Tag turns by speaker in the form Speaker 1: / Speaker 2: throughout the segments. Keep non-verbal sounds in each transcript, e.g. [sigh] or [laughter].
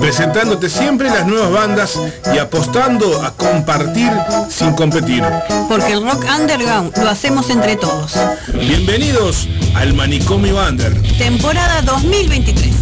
Speaker 1: presentándote siempre las nuevas bandas y apostando a compartir sin competir.
Speaker 2: Porque el rock underground lo hacemos entre todos.
Speaker 1: Bienvenidos al Manicomio Under.
Speaker 2: Temporada 2023.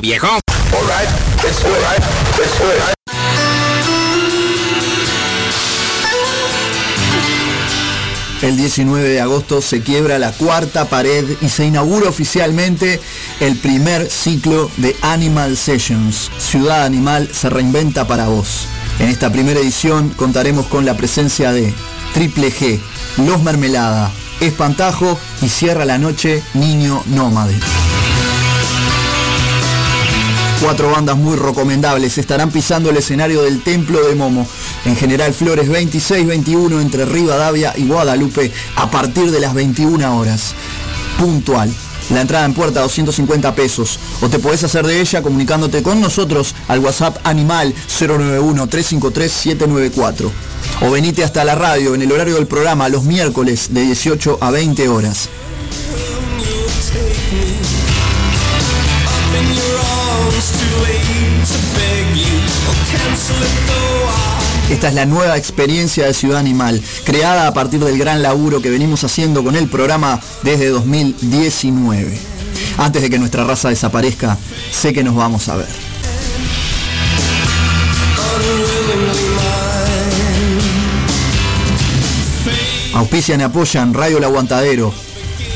Speaker 3: Viejo.
Speaker 4: El 19 de agosto se quiebra la cuarta pared y se inaugura oficialmente el primer ciclo de Animal Sessions. Ciudad Animal se reinventa para vos. En esta primera edición contaremos con la presencia de Triple G, Los Mermelada, Espantajo y cierra la noche Niño Nómade. Cuatro bandas muy recomendables estarán pisando el escenario del Templo de Momo. En General Flores 26-21 entre Rivadavia y Guadalupe a partir de las 21 horas. Puntual. La entrada en puerta 250 pesos. O te podés hacer de ella comunicándote con nosotros al WhatsApp Animal 091-353-794. O venite hasta la radio en el horario del programa los miércoles de 18 a 20 horas. Esta es la nueva experiencia de Ciudad Animal, creada a partir del gran laburo que venimos haciendo con el programa desde 2019. Antes de que nuestra raza desaparezca, sé que nos vamos a ver. Auspician y apoyan Radio El Aguantadero,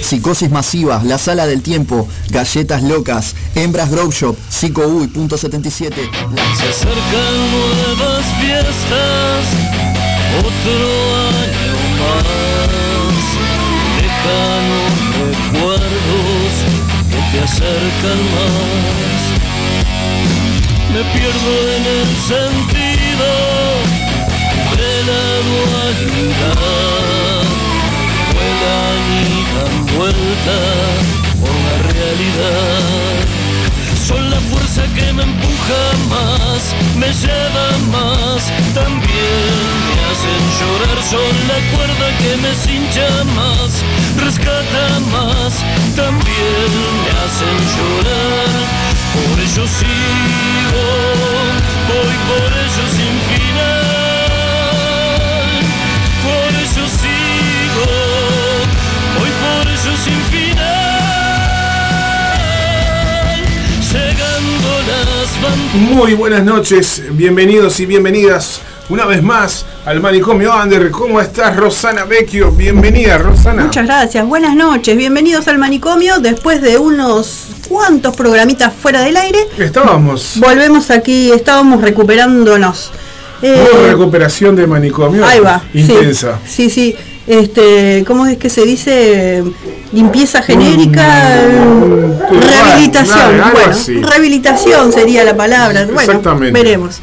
Speaker 4: Psicosis Masiva, La Sala del Tiempo, Galletas Locas, Hembras Grow Shop, Psico Uy, punto 77.
Speaker 5: Se acercan nuevas fiestas, otro año más. Lejanos recuerdos que te acercan más. Me pierdo en el sentido de la dualidad. Vuelan y dan vueltas por la realidad. Son la fuerza que me empuja más, me lleva más, también me hacen llorar. Son la cuerda que me cincha más, rescatan más, también me hacen llorar. Por ello sigo, voy por ello sin final. Por ello sigo,
Speaker 1: Muy buenas noches, bienvenidos y bienvenidas una vez más al Manicomio Under. ¿Cómo estás, Rosana Vecchio? Bienvenida, Rosana.
Speaker 6: Muchas gracias, buenas noches, bienvenidos al manicomio. Después de unos cuantos programitas fuera del aire,
Speaker 1: Estábamos.
Speaker 6: volvemos aquí, estábamos recuperándonos. Eh,
Speaker 1: recuperación de manicomio.
Speaker 6: ahí va. sí.
Speaker 1: Intensa.
Speaker 6: Sí, sí. Este, ¿cómo es que se dice? Limpieza genérica,
Speaker 1: Mm,
Speaker 6: rehabilitación.
Speaker 1: algo
Speaker 6: bueno,
Speaker 1: así.
Speaker 6: rehabilitación sería la palabra. Bueno,
Speaker 1: Exactamente.
Speaker 6: veremos.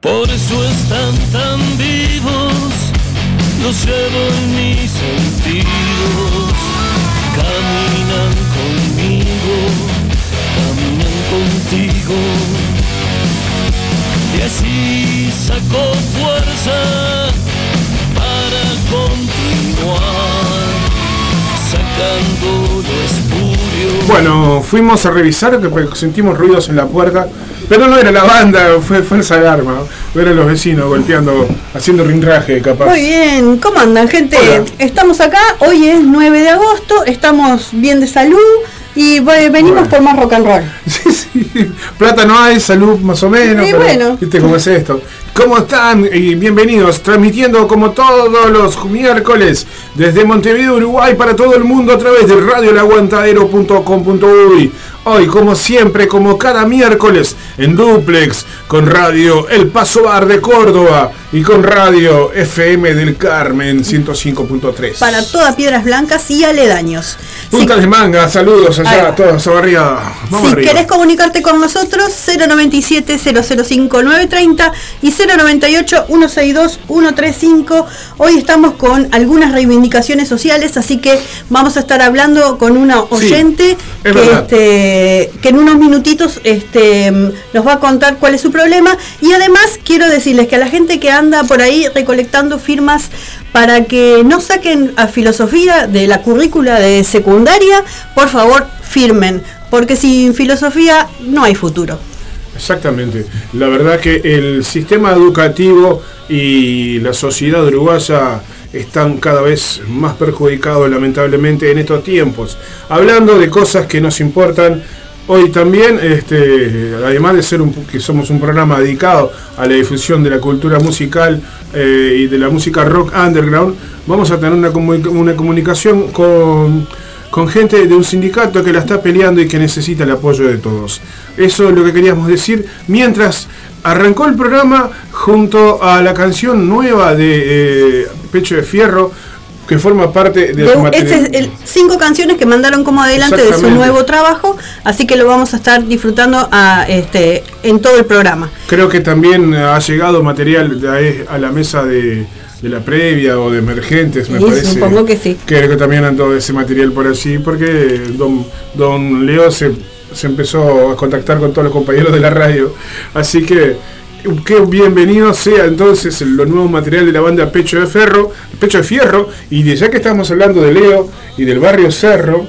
Speaker 5: Por eso están tan vivos, los llevo en mis sentidos. Y así saco fuerza para continuar, sacando lo espurio.
Speaker 1: Bueno, fuimos a revisar que sentimos ruidos en la puerta, pero no era la banda, fue falsa alarma. Eran los vecinos golpeando, haciendo rinraje, capaz.
Speaker 6: Muy bien, ¿cómo andan gente?
Speaker 1: Hola.
Speaker 6: Estamos acá, hoy es 9 de agosto, estamos bien de salud y bueno, venimos
Speaker 1: Bueno.
Speaker 6: por más rock and roll. [laughs]
Speaker 1: Sí, sí. Plata no hay, salud más o menos.
Speaker 6: Y
Speaker 1: pero,
Speaker 6: bueno.
Speaker 1: ¿Viste cómo es esto? ¿Cómo están? Y bienvenidos, transmitiendo como todos los miércoles desde Montevideo, Uruguay, para todo el mundo a través de radiolaguantadero.com.uy. Hoy, como siempre, como cada miércoles, en duplex, con Radio El Paso Bar de Córdoba y con Radio FM del Carmen 105.3.
Speaker 6: Para todas piedras blancas y aledaños. Si,
Speaker 1: Punta de manga, saludos allá a todos, arriba. Vamos
Speaker 6: si
Speaker 1: arriba.
Speaker 6: querés comunicarte con nosotros, 097-005-930 y 098-162-135. Hoy estamos con algunas reivindicaciones sociales, así que vamos a estar hablando con una oyente
Speaker 1: es
Speaker 6: que,
Speaker 1: verdad.
Speaker 6: este, que en unos minutitos este, nos va a contar cuál es su problema. Y además quiero decirles que a la gente que anda por ahí recolectando firmas para que no saquen a filosofía de la currícula de secundaria, por favor firmen, porque sin filosofía no hay futuro.
Speaker 1: Exactamente. La verdad que el sistema educativo y la sociedad uruguaya están cada vez más perjudicados lamentablemente en estos tiempos. Hablando de cosas que nos importan, hoy también, este, además de ser un, que somos un programa dedicado a la difusión de la cultura musical eh, y de la música rock underground, vamos a tener una, comu- una comunicación con con gente de un sindicato que la está peleando y que necesita el apoyo de todos. Eso es lo que queríamos decir. Mientras arrancó el programa junto a la canción nueva de eh, Pecho de Fierro, que forma parte de,
Speaker 6: De-
Speaker 1: su material.
Speaker 6: este es el cinco canciones que mandaron como adelante de su nuevo trabajo, así que lo vamos a estar disfrutando a, este, en todo el programa.
Speaker 1: Creo que también ha llegado material de a la mesa de, de la previa o de emergentes, me
Speaker 6: Sí,
Speaker 1: parece.
Speaker 6: supongo que sí.
Speaker 1: Creo que también ando ese material por allí, porque don, don Leo se, se empezó a contactar con todos los compañeros de la radio. Así que que bienvenido sea entonces lo nuevo material de la banda Pecho de Ferro, Pecho de Fierro, y de ya que estamos hablando de Leo y del barrio Cerro,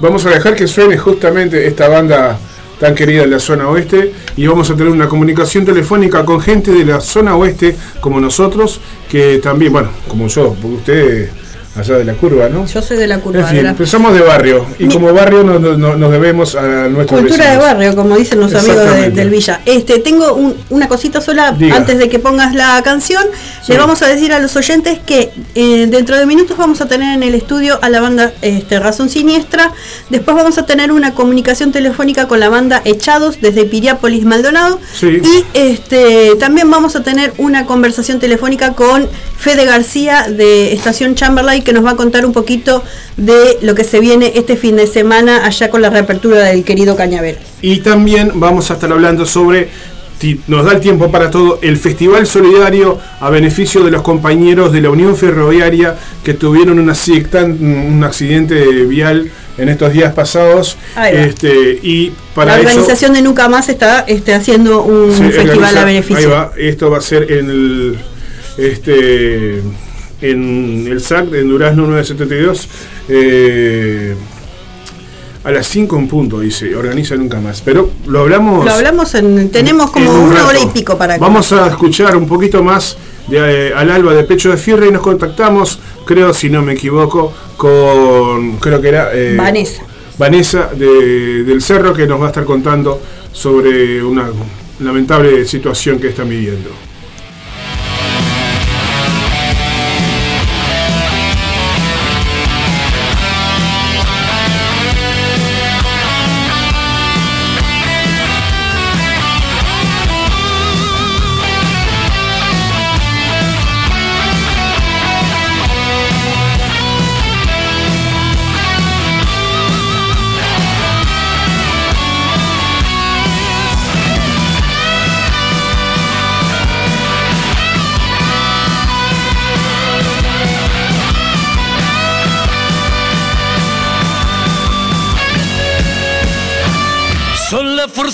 Speaker 1: vamos a dejar que suene justamente esta banda tan querida en la zona oeste y vamos a tener una comunicación telefónica con gente de la zona oeste como nosotros, que también, bueno, como yo, porque usted allá de la curva, ¿no?
Speaker 6: Yo soy de la curva.
Speaker 1: En fin,
Speaker 6: de la-
Speaker 1: empezamos de barrio y
Speaker 6: Mi-
Speaker 1: como barrio nos, nos- nos debemos a nuestros
Speaker 6: Cultura de barrio, como dicen los amigos de- del Villa. Este, tengo un- una cosita sola
Speaker 1: Diga.
Speaker 6: antes de que pongas la canción.
Speaker 1: Sí.
Speaker 6: Le vamos a decir a los oyentes que eh, dentro de minutos vamos a tener en el estudio a la banda este, Razón Siniestra. Después vamos a tener una comunicación telefónica con la banda Echados desde Piriápolis Maldonado.
Speaker 1: Sí.
Speaker 6: Y este, también vamos a tener una conversación telefónica con Fede García de Estación Chamberlain que nos va a contar un poquito de lo que se viene este fin de semana allá con la reapertura del querido Cañaveral.
Speaker 1: Y también vamos a estar hablando sobre, si nos da el tiempo para todo, el Festival Solidario a beneficio de los compañeros de la Unión Ferroviaria que tuvieron un accidente, un accidente vial en estos días pasados. Este, y para
Speaker 6: la
Speaker 1: eso-
Speaker 6: organización de Nunca Más está este, haciendo un
Speaker 1: Sí,
Speaker 6: festival a beneficio.
Speaker 1: Ahí va, esto va a ser en el este en el SAC en Durazno 972 eh, a las 5 en punto, dice, organiza nunca más. Pero lo hablamos.
Speaker 6: Lo hablamos en. Tenemos
Speaker 1: en
Speaker 6: como
Speaker 1: un
Speaker 6: una
Speaker 1: rato.
Speaker 6: hora y pico para
Speaker 1: Vamos a escuchar un poquito más de, eh, al alba de Pecho de Fierro y nos contactamos, creo, si no me equivoco, con. Creo que era. eh,
Speaker 6: Vanessa.
Speaker 1: Vanessa de- del Cerro que nos va a estar contando sobre una lamentable situación que están viviendo.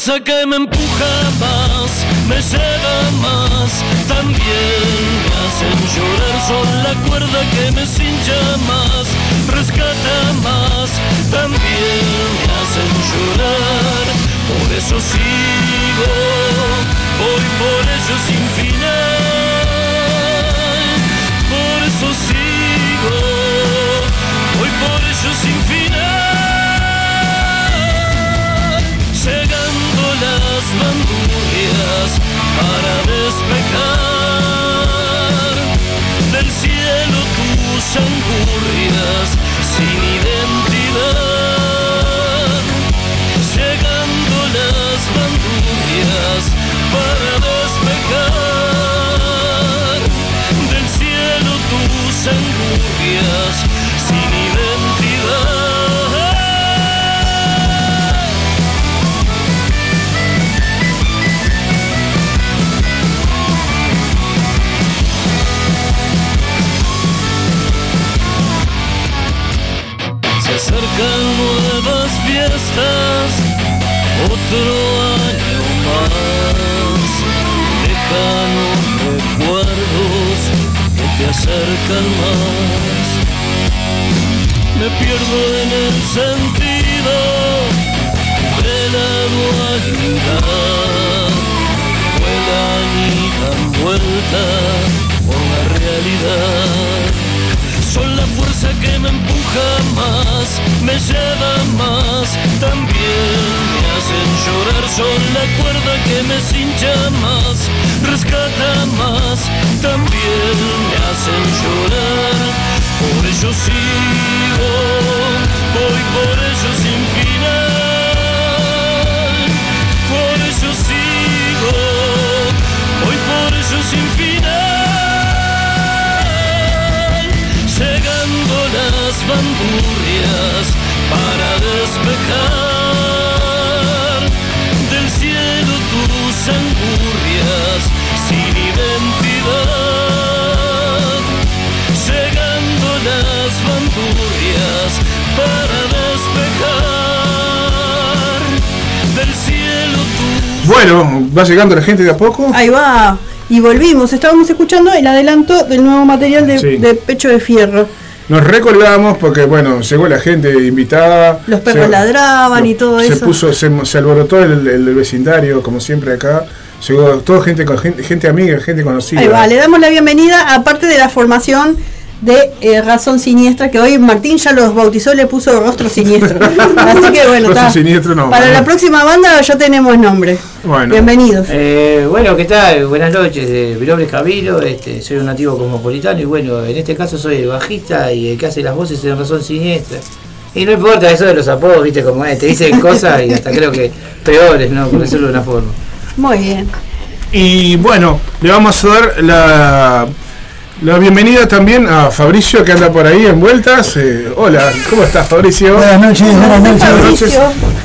Speaker 5: Fuerza que me empuja más, me lleva más, también me hacen llorar. Son la cuerda que me cincha más, rescata más, también me hacen llorar. Por eso sigo, voy por ello sin final. Por eso sigo, voy por ello sin para despejar del cielo tus angurrias sin identidad. Llegando las bandurrias para despejar del cielo tus angurrias sin identidad. Otro año más. Lejanos recuerdos que te acercan más. Me pierdo en el sentido de la dualidad. Vuelan y dan vuelta por la realidad. Son la fuerza que me empuja más, me lleva más, también me hacen llorar. Son la cuerda que me cincha más, rescata más, también me hacen llorar. Por ello sigo, voy por ello sin final. Para despejar del cielo tus angurrias sin identidad. Llegando las bandurrias para despejar del cielo tus
Speaker 1: Bueno, va llegando la gente de a poco.
Speaker 6: Ahí va. Y volvimos. Estábamos escuchando el adelanto del nuevo material de,
Speaker 1: Sí.
Speaker 6: de Pecho de Fierro.
Speaker 1: Nos recordamos porque, bueno, llegó la gente invitada.
Speaker 6: Los perros ladraban y todo
Speaker 1: se
Speaker 6: eso.
Speaker 1: Puso, se, se alborotó el, el vecindario, como siempre acá. Llegó todo gente, con gente, gente amiga, gente conocida.
Speaker 6: Ahí va, le damos la bienvenida, aparte de la formación de eh, Razón Siniestra, que hoy Martín ya los bautizó, le puso Rostro Siniestro. [laughs] Así que bueno,
Speaker 1: Rostro
Speaker 6: está.
Speaker 1: Siniestro no.
Speaker 6: para la próxima banda ya tenemos nombre.
Speaker 1: Bueno.
Speaker 6: Bienvenidos.
Speaker 7: Eh, bueno, ¿qué tal? Buenas noches. eh, mi nombre es Camilo, este, soy un nativo cosmopolitano y bueno, en este caso soy el bajista y el que hace las voces en Razón Siniestra. Y no importa eso de los apodos, viste como es, te dicen cosas y hasta creo que peores, ¿no? Por decirlo de una forma.
Speaker 6: Muy bien.
Speaker 1: Y bueno, le vamos a dar la, la bienvenida también a Fabricio que anda por ahí en vueltas. Eh, hola, ¿cómo estás Fabricio?
Speaker 8: Buenas noches, buenas noches.
Speaker 1: Buenas noches.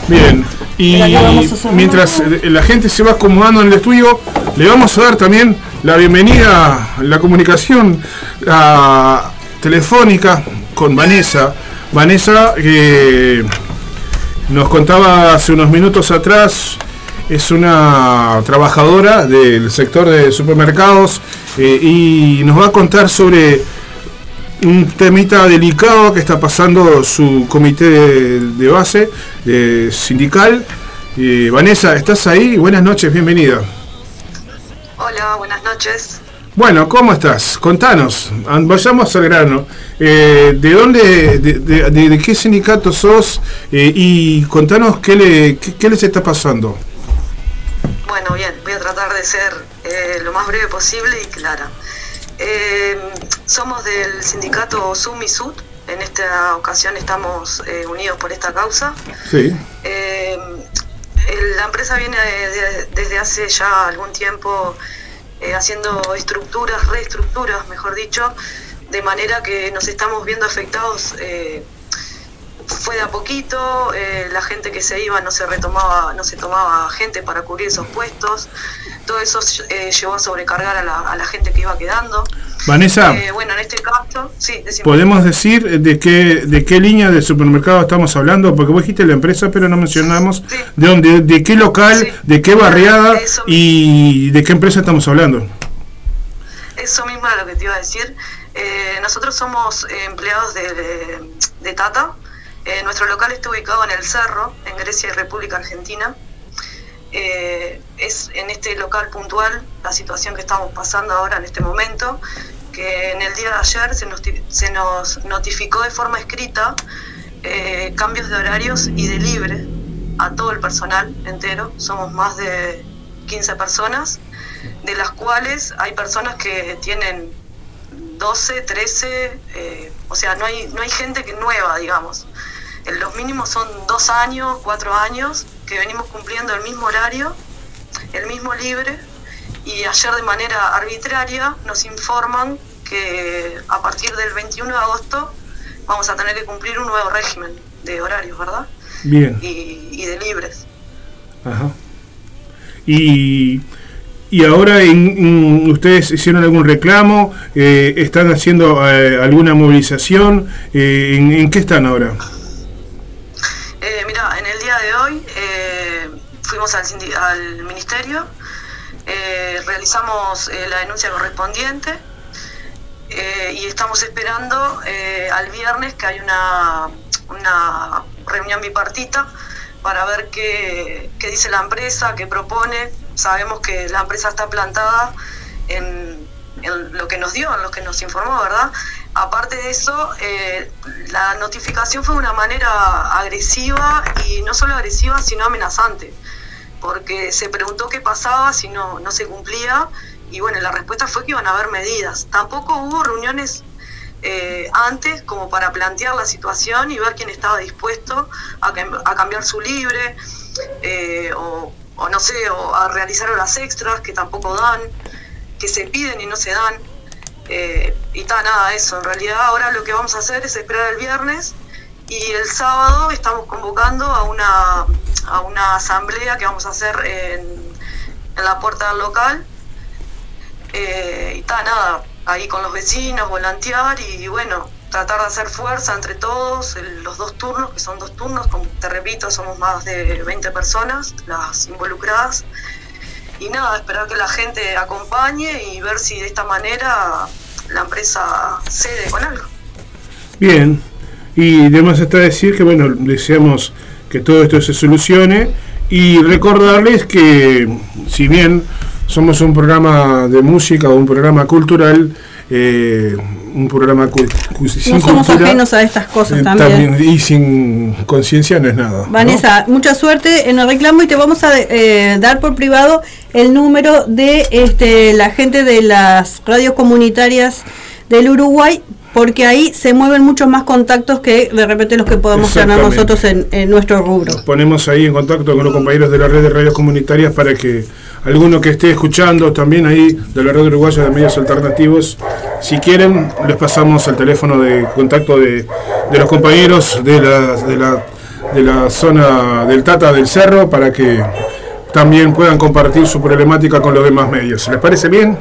Speaker 1: Bien. Y mientras eh, la gente se va acomodando en el estudio, le vamos a dar también la bienvenida, la comunicación a- telefónica con Vanessa Vanessa, que nos contaba hace unos minutos atrás, es una trabajadora del sector de supermercados eh, y nos va a contar sobre un temita delicado que está pasando su comité de, de base de sindical. Eh, Vanessa, ¿estás ahí? Buenas noches, bienvenida.
Speaker 8: Hola, buenas noches.
Speaker 1: Bueno, ¿cómo estás? Contanos, an- vayamos al grano. Eh, ¿De dónde, de, de- de- de qué sindicato sos? Eh, y contanos qué, le, qué, qué les está pasando.
Speaker 8: Bueno, bien, voy a tratar de ser eh, lo más breve posible y clara. Eh, somos del sindicato Sum y Sud. En esta ocasión estamos eh, unidos por esta causa.
Speaker 1: Sí.
Speaker 8: La empresa viene de- de- desde hace ya algún tiempo haciendo estructuras, reestructuras, mejor dicho, de manera que nos estamos viendo afectados. Fue de a poquito, eh, la gente que se iba no se retomaba, no se tomaba gente para cubrir esos puestos. Todo eso eh, llevó a sobrecargar a la, a la gente que iba quedando.
Speaker 1: Vanessa,
Speaker 8: Eh, bueno, en este caso, sí, decime.
Speaker 1: ¿podemos decir de qué, de qué línea de supermercado estamos hablando? Porque vos dijiste la empresa, pero no mencionamos
Speaker 8: Sí.
Speaker 1: de dónde, de qué local,
Speaker 8: Sí.
Speaker 1: de qué barriada
Speaker 8: Eso
Speaker 1: y de qué empresa estamos hablando.
Speaker 8: Eso mismo era lo que te iba a decir. Nosotros somos empleados de, de- de Tata. Eh, nuestro local está ubicado en el Cerro, en Grecia y República Argentina. Eh, es en este local puntual la situación que estamos pasando ahora en este momento, que en el día de ayer se nos, se nos notificó de forma escrita eh, cambios de horarios y de libre a todo el personal entero. Somos más de 15 personas, de las cuales hay personas que tienen 12, 13, eh, o sea, no hay, no hay gente que nueva, digamos. Los mínimos son dos años, cuatro años, que venimos cumpliendo el mismo horario, el mismo libre, y ayer de manera arbitraria nos informan que a partir del 21 de agosto vamos a tener que cumplir un nuevo régimen de horarios, ¿verdad?
Speaker 1: Bien.
Speaker 8: Y, y de libres.
Speaker 1: Ajá. Y, y ahora en- en- ustedes hicieron algún reclamo, Eh, están haciendo eh, alguna movilización, Eh, ¿en, en qué están ahora?
Speaker 8: Eh, mira, en el día de hoy eh, al, ministerio, eh, realizamos eh, la denuncia correspondiente eh, y estamos esperando al viernes que hay una, una reunión bipartita para ver qué, qué dice la empresa, qué propone. Sabemos que la empresa está plantada en, lo que nos dio, en lo que nos informó, ¿verdad? Aparte de eso, la notificación fue de una manera agresiva y no solo agresiva, sino amenazante, porque se preguntó qué pasaba si no, no se cumplía y bueno, la respuesta fue que iban a haber medidas. Tampoco hubo reuniones eh, antes como para plantear la situación y ver quién estaba dispuesto a, cam- a cambiar su libre eh, o, o no sé, o a realizar horas extras que tampoco dan, que se piden y no se dan. Eh, y está nada, eso. En realidad ahora lo que vamos a hacer es esperar el viernes y el sábado estamos convocando a una, a una asamblea que vamos a hacer en, la puerta del local. Eh, y está nada, ahí con los vecinos, volantear y bueno, tratar de hacer fuerza entre todos, el- los dos turnos, que son dos turnos, como te repito, somos más de 20 personas las involucradas. Y nada, esperar que la gente acompañe y ver si de esta manera la empresa cede con algo.
Speaker 1: Bien, y además está decir que, bueno, deseamos que todo esto se solucione y recordarles que, si bien somos un programa de música o un programa cultural, eh, un programa cu- cu- sin
Speaker 6: No somos
Speaker 1: cultura,
Speaker 6: ajenos a estas cosas
Speaker 1: eh,
Speaker 6: también.
Speaker 1: y sin conciencia no es nada. ¿no?
Speaker 6: Vanessa, mucha suerte en el reclamo y te vamos a eh, dar por privado el número de este, la gente de las radios comunitarias del Uruguay, porque ahí se mueven muchos más contactos que de repente los que podemos tener nosotros en, en nuestro rubro.
Speaker 1: Nos ponemos ahí en contacto con los compañeros de la red de radios comunitarias para que alguno que esté escuchando también ahí de la red uruguaya de medios alternativos, si quieren, les pasamos el teléfono de contacto de, de los compañeros de la, de, la, de la zona del Tata del Cerro para que también puedan compartir su problemática con los demás medios. ¿Les parece bien?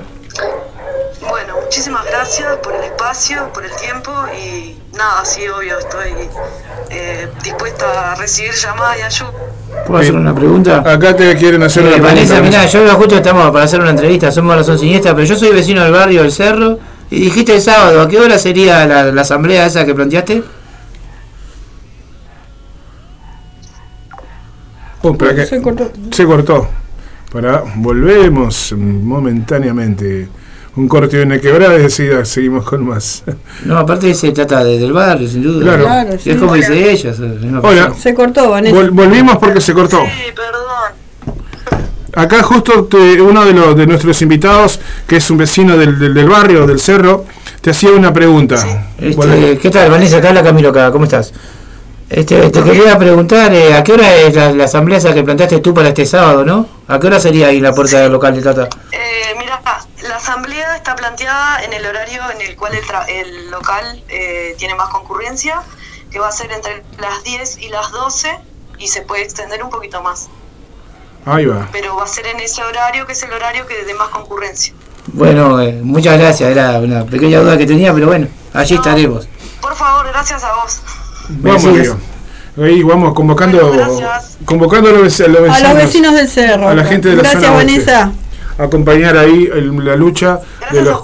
Speaker 8: Bueno, muchísimas gracias por el espacio. por el tiempo y nada, sí, obvio, estoy eh, dispuesta a recibir llamadas y ayuda.
Speaker 7: ¿Puedo hacer una pregunta?
Speaker 1: Acá te quieren hacer
Speaker 7: Eh,
Speaker 1: una pregunta.
Speaker 7: Vanessa,
Speaker 1: Vanessa.
Speaker 7: mirá, yo justo estamos para hacer una entrevista, somos Razón Siniestra, pero yo soy vecino del barrio del Cerro y dijiste el sábado, ¿a qué hora sería la, la asamblea esa que planteaste?
Speaker 1: Oh, que-
Speaker 6: Se cortó.
Speaker 1: Se cortó. Para, volvemos momentáneamente. Un corte y una quebrada y enseguida seguimos con más.
Speaker 7: No, aparte se trata de- del barrio, sin duda.
Speaker 1: Claro.
Speaker 6: Claro, sí.
Speaker 7: es como dice ella. la
Speaker 1: Hola.
Speaker 6: Se cortó, Vanessa.
Speaker 1: Vol- volvimos porque se cortó.
Speaker 8: Sí, perdón.
Speaker 1: Acá justo te- uno de, los, de nuestros invitados, que es un vecino del, del- del barrio, del cerro, te hacía una pregunta.
Speaker 7: Este, ¿Qué tal, Vanessa? Te habla Camilo acá, ¿cómo estás? Este, te quería preguntar, eh, ¿a qué hora es la, la asamblea esa que planteaste tú para este sábado, no? ¿A qué hora sería ahí la puerta del local de Tata?
Speaker 8: Eh, mira, la asamblea está planteada en el horario en el cual el, tra- el local eh, tiene más concurrencia, que va a ser entre las 10 y las 12 y se puede extender un poquito más.
Speaker 1: ahí va.
Speaker 8: Pero va a ser en ese horario que es el horario que de más concurrencia.
Speaker 7: Bueno, eh, muchas gracias, era una pequeña duda que tenía, pero bueno, allí
Speaker 8: No.
Speaker 7: estaremos.
Speaker 8: Por favor, gracias a vos.
Speaker 1: Vamos,
Speaker 7: Gracias.
Speaker 1: Río. Ahí vamos convocando,
Speaker 8: Bueno,
Speaker 1: convocando a los, a los
Speaker 6: A
Speaker 1: vecinos.
Speaker 6: los vecinos del cerro.
Speaker 1: a la gente de la
Speaker 6: Gracias,
Speaker 1: zona oeste. Acompañar ahí el- la lucha de los,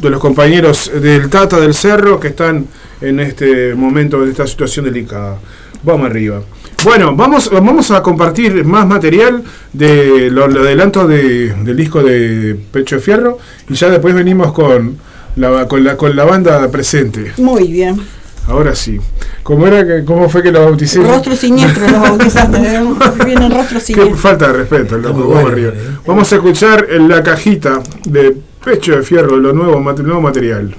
Speaker 1: de los compañeros del Tata del Cerro que están en este momento, en esta situación delicada. Vamos arriba. Bueno, vamos, vamos a compartir más material de lo, lo adelanto de- del disco de Pecho de Fierro y ya después venimos con la, con la, con la banda presente.
Speaker 6: Muy bien.
Speaker 1: Ahora sí. ¿Cómo, era que, ¿Cómo fue que lo bauticé?
Speaker 6: Rostro siniestro los bautizaste. ¿eh? [laughs] Vienen rostro
Speaker 1: Qué
Speaker 6: siniestro.
Speaker 1: falta de respeto, loco.
Speaker 7: muy
Speaker 1: Vamos arriba.
Speaker 7: eh.
Speaker 1: Vamos a escuchar en la cajita de Pecho de Fierro, lo nuevo, nuevo material.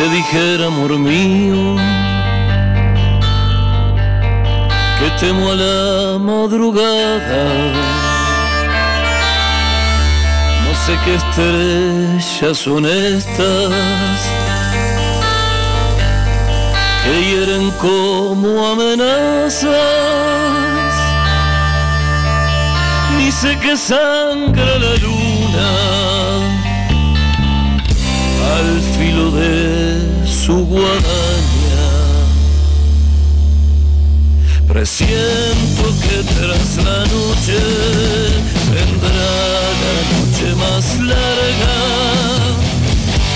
Speaker 5: Te dijera, amor mío, que temo a la madrugada, no sé qué estrellas son estas que hieren como amenazas, ni sé qué sangra la luna al filo de su guadaña. Presiento que tras la noche vendrá la noche más larga.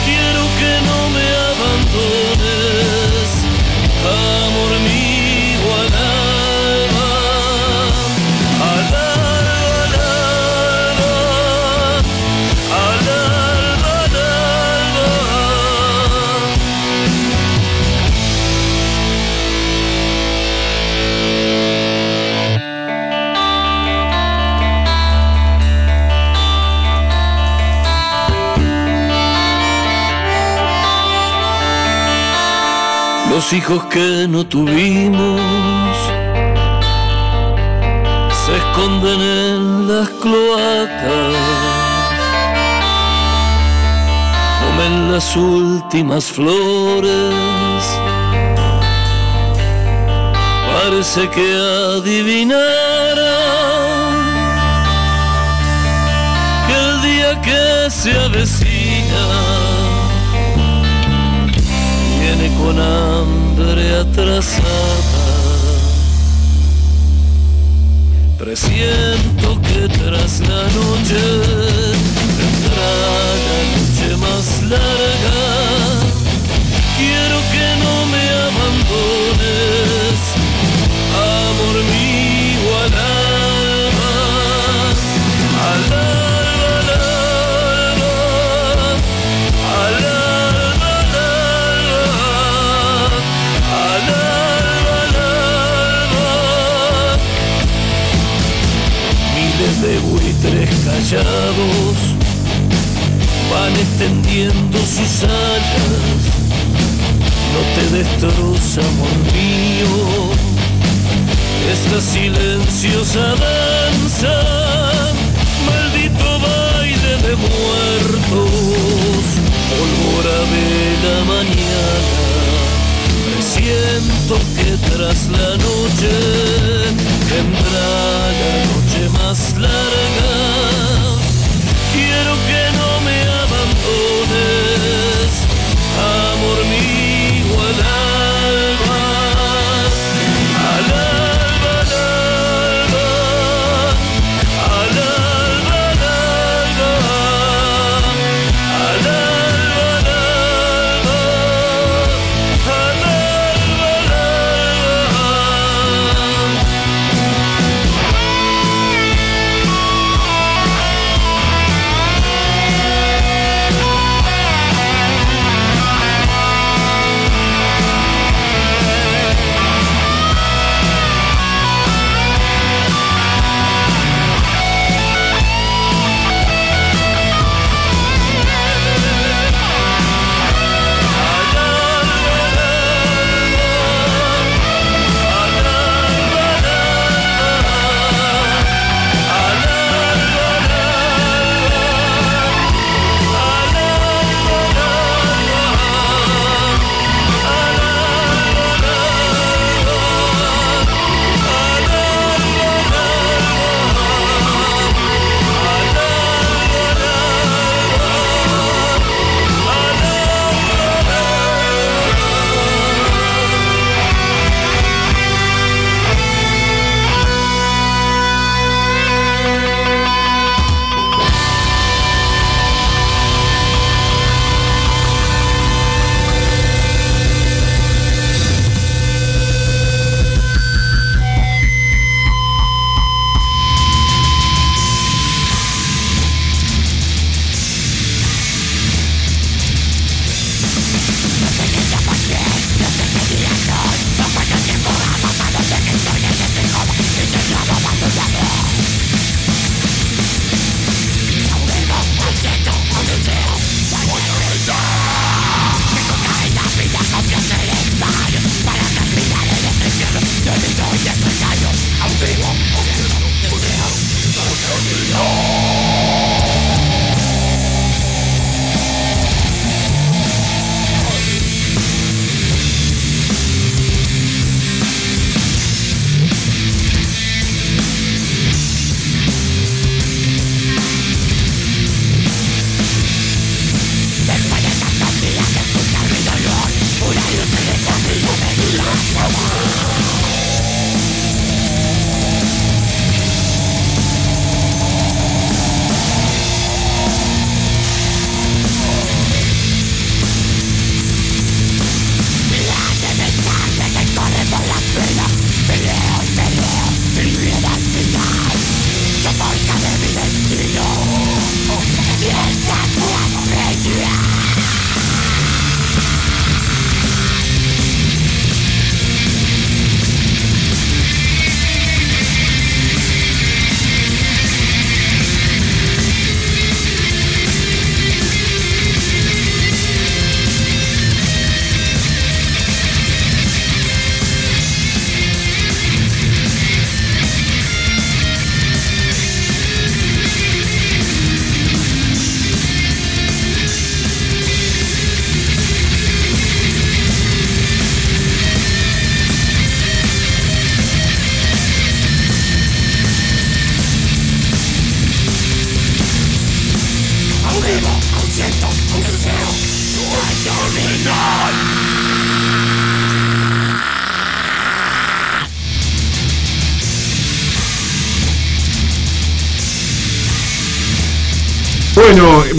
Speaker 5: Quiero que no me abandones, Los hijos que no tuvimos se esconden en las cloacas, comen las últimas flores. Parece que adivinaran que el día que se avecina con hambre atrasada. Presiento que tras la noche vendrá la noche más larga. Quiero que no me abandones, amor mío, al de buitres callados van extendiendo sus alas. No te destroza, amor mío, esta silenciosa danza, maldito baile de muertos, pólvora de la mañana. Presiento que tras la noche vendrá la noche más larga. Quiero que no me abandones, amor mío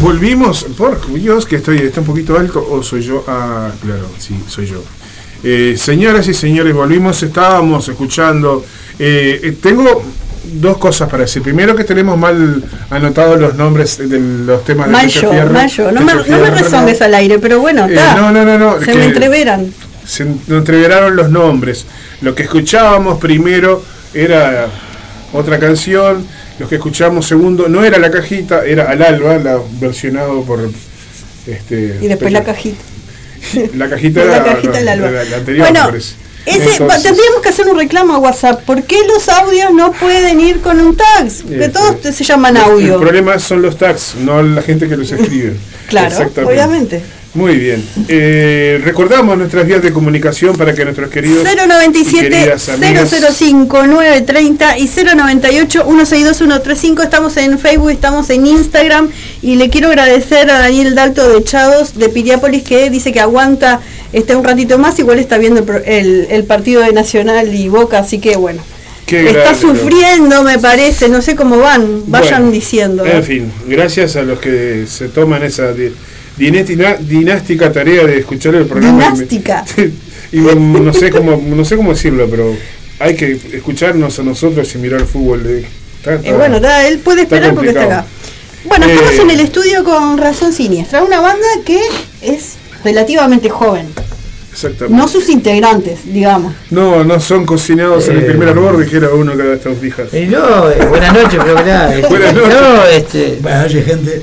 Speaker 1: volvimos. Por Dios, que estoy está un poquito alto o soy yo. Ah, claro, sí, soy yo. Eh, señoras y señores, volvimos. Estábamos escuchando. eh, eh, tengo dos cosas para decir. Primero que tenemos mal anotados los nombres de los temas de
Speaker 6: Mal
Speaker 1: Pecho
Speaker 6: yo,
Speaker 1: Fierro.
Speaker 6: mal yo. No me, no me
Speaker 1: Fierro,
Speaker 6: rezongues al aire, pero bueno,
Speaker 1: Eh, no, no, no, no,
Speaker 6: Se
Speaker 1: que-
Speaker 6: me entreveran.
Speaker 1: se entreveraron los nombres. Lo que escuchábamos primero era otra canción, lo que escuchamos segundo no era la cajita, era Al Alba, la versionado por este
Speaker 6: Y después la cajita. [laughs]
Speaker 1: La cajita
Speaker 6: la
Speaker 1: era
Speaker 6: cajita
Speaker 1: la,
Speaker 6: alba.
Speaker 1: la- la anterior,
Speaker 6: bueno, ese,
Speaker 1: Entonces,
Speaker 6: tendríamos que hacer un reclamo a WhatsApp. ¿Por qué los audios no pueden ir con un tag? Que
Speaker 1: Este,
Speaker 6: todos se llaman audio.
Speaker 1: El problema son los tags, no la gente que los escribe. [laughs]
Speaker 6: Claro,
Speaker 1: Exactamente.
Speaker 6: obviamente.
Speaker 1: Muy bien. Eh, recordamos nuestras vías de comunicación para que nuestros queridos. y
Speaker 6: 097
Speaker 1: queridas amigas-
Speaker 6: 005 930 y 098 162 135 estamos en Facebook estamos en Instagram. Y le quiero agradecer a Daniel Dalto de Chados de Piriápolis que dice que aguanta este un ratito más. Igual está viendo el, el- el partido de Nacional y Boca así que bueno.
Speaker 1: Qué
Speaker 6: está
Speaker 1: grande,
Speaker 6: sufriendo me parece. No sé cómo van vayan
Speaker 1: Bueno,
Speaker 6: diciendo
Speaker 1: En fin, gracias a los que se toman esa dinéstica, dinástica tarea de escuchar el programa.
Speaker 6: Dinástica. [laughs]
Speaker 1: Y mm, no sé cómo, no sé cómo decirlo, pero hay que escucharnos a nosotros y mirar fútbol. de- está-
Speaker 6: Eh, bueno, está- él puede
Speaker 1: está
Speaker 6: esperar porque está acá. Bueno, estamos
Speaker 1: Eh,
Speaker 6: en el estudio con Razón Siniestra, una banda que es relativamente joven.
Speaker 1: Exactamente.
Speaker 6: No sus integrantes, digamos.
Speaker 1: No, no son cocinados en el
Speaker 7: Eh.
Speaker 1: primer hervor, dijera uno cada estas fijas.
Speaker 7: Eh, no, eh, buenas noches, pero nada. [laughs] este,
Speaker 1: Buenas noches.
Speaker 7: No, este,
Speaker 9: Buenas noches, gente.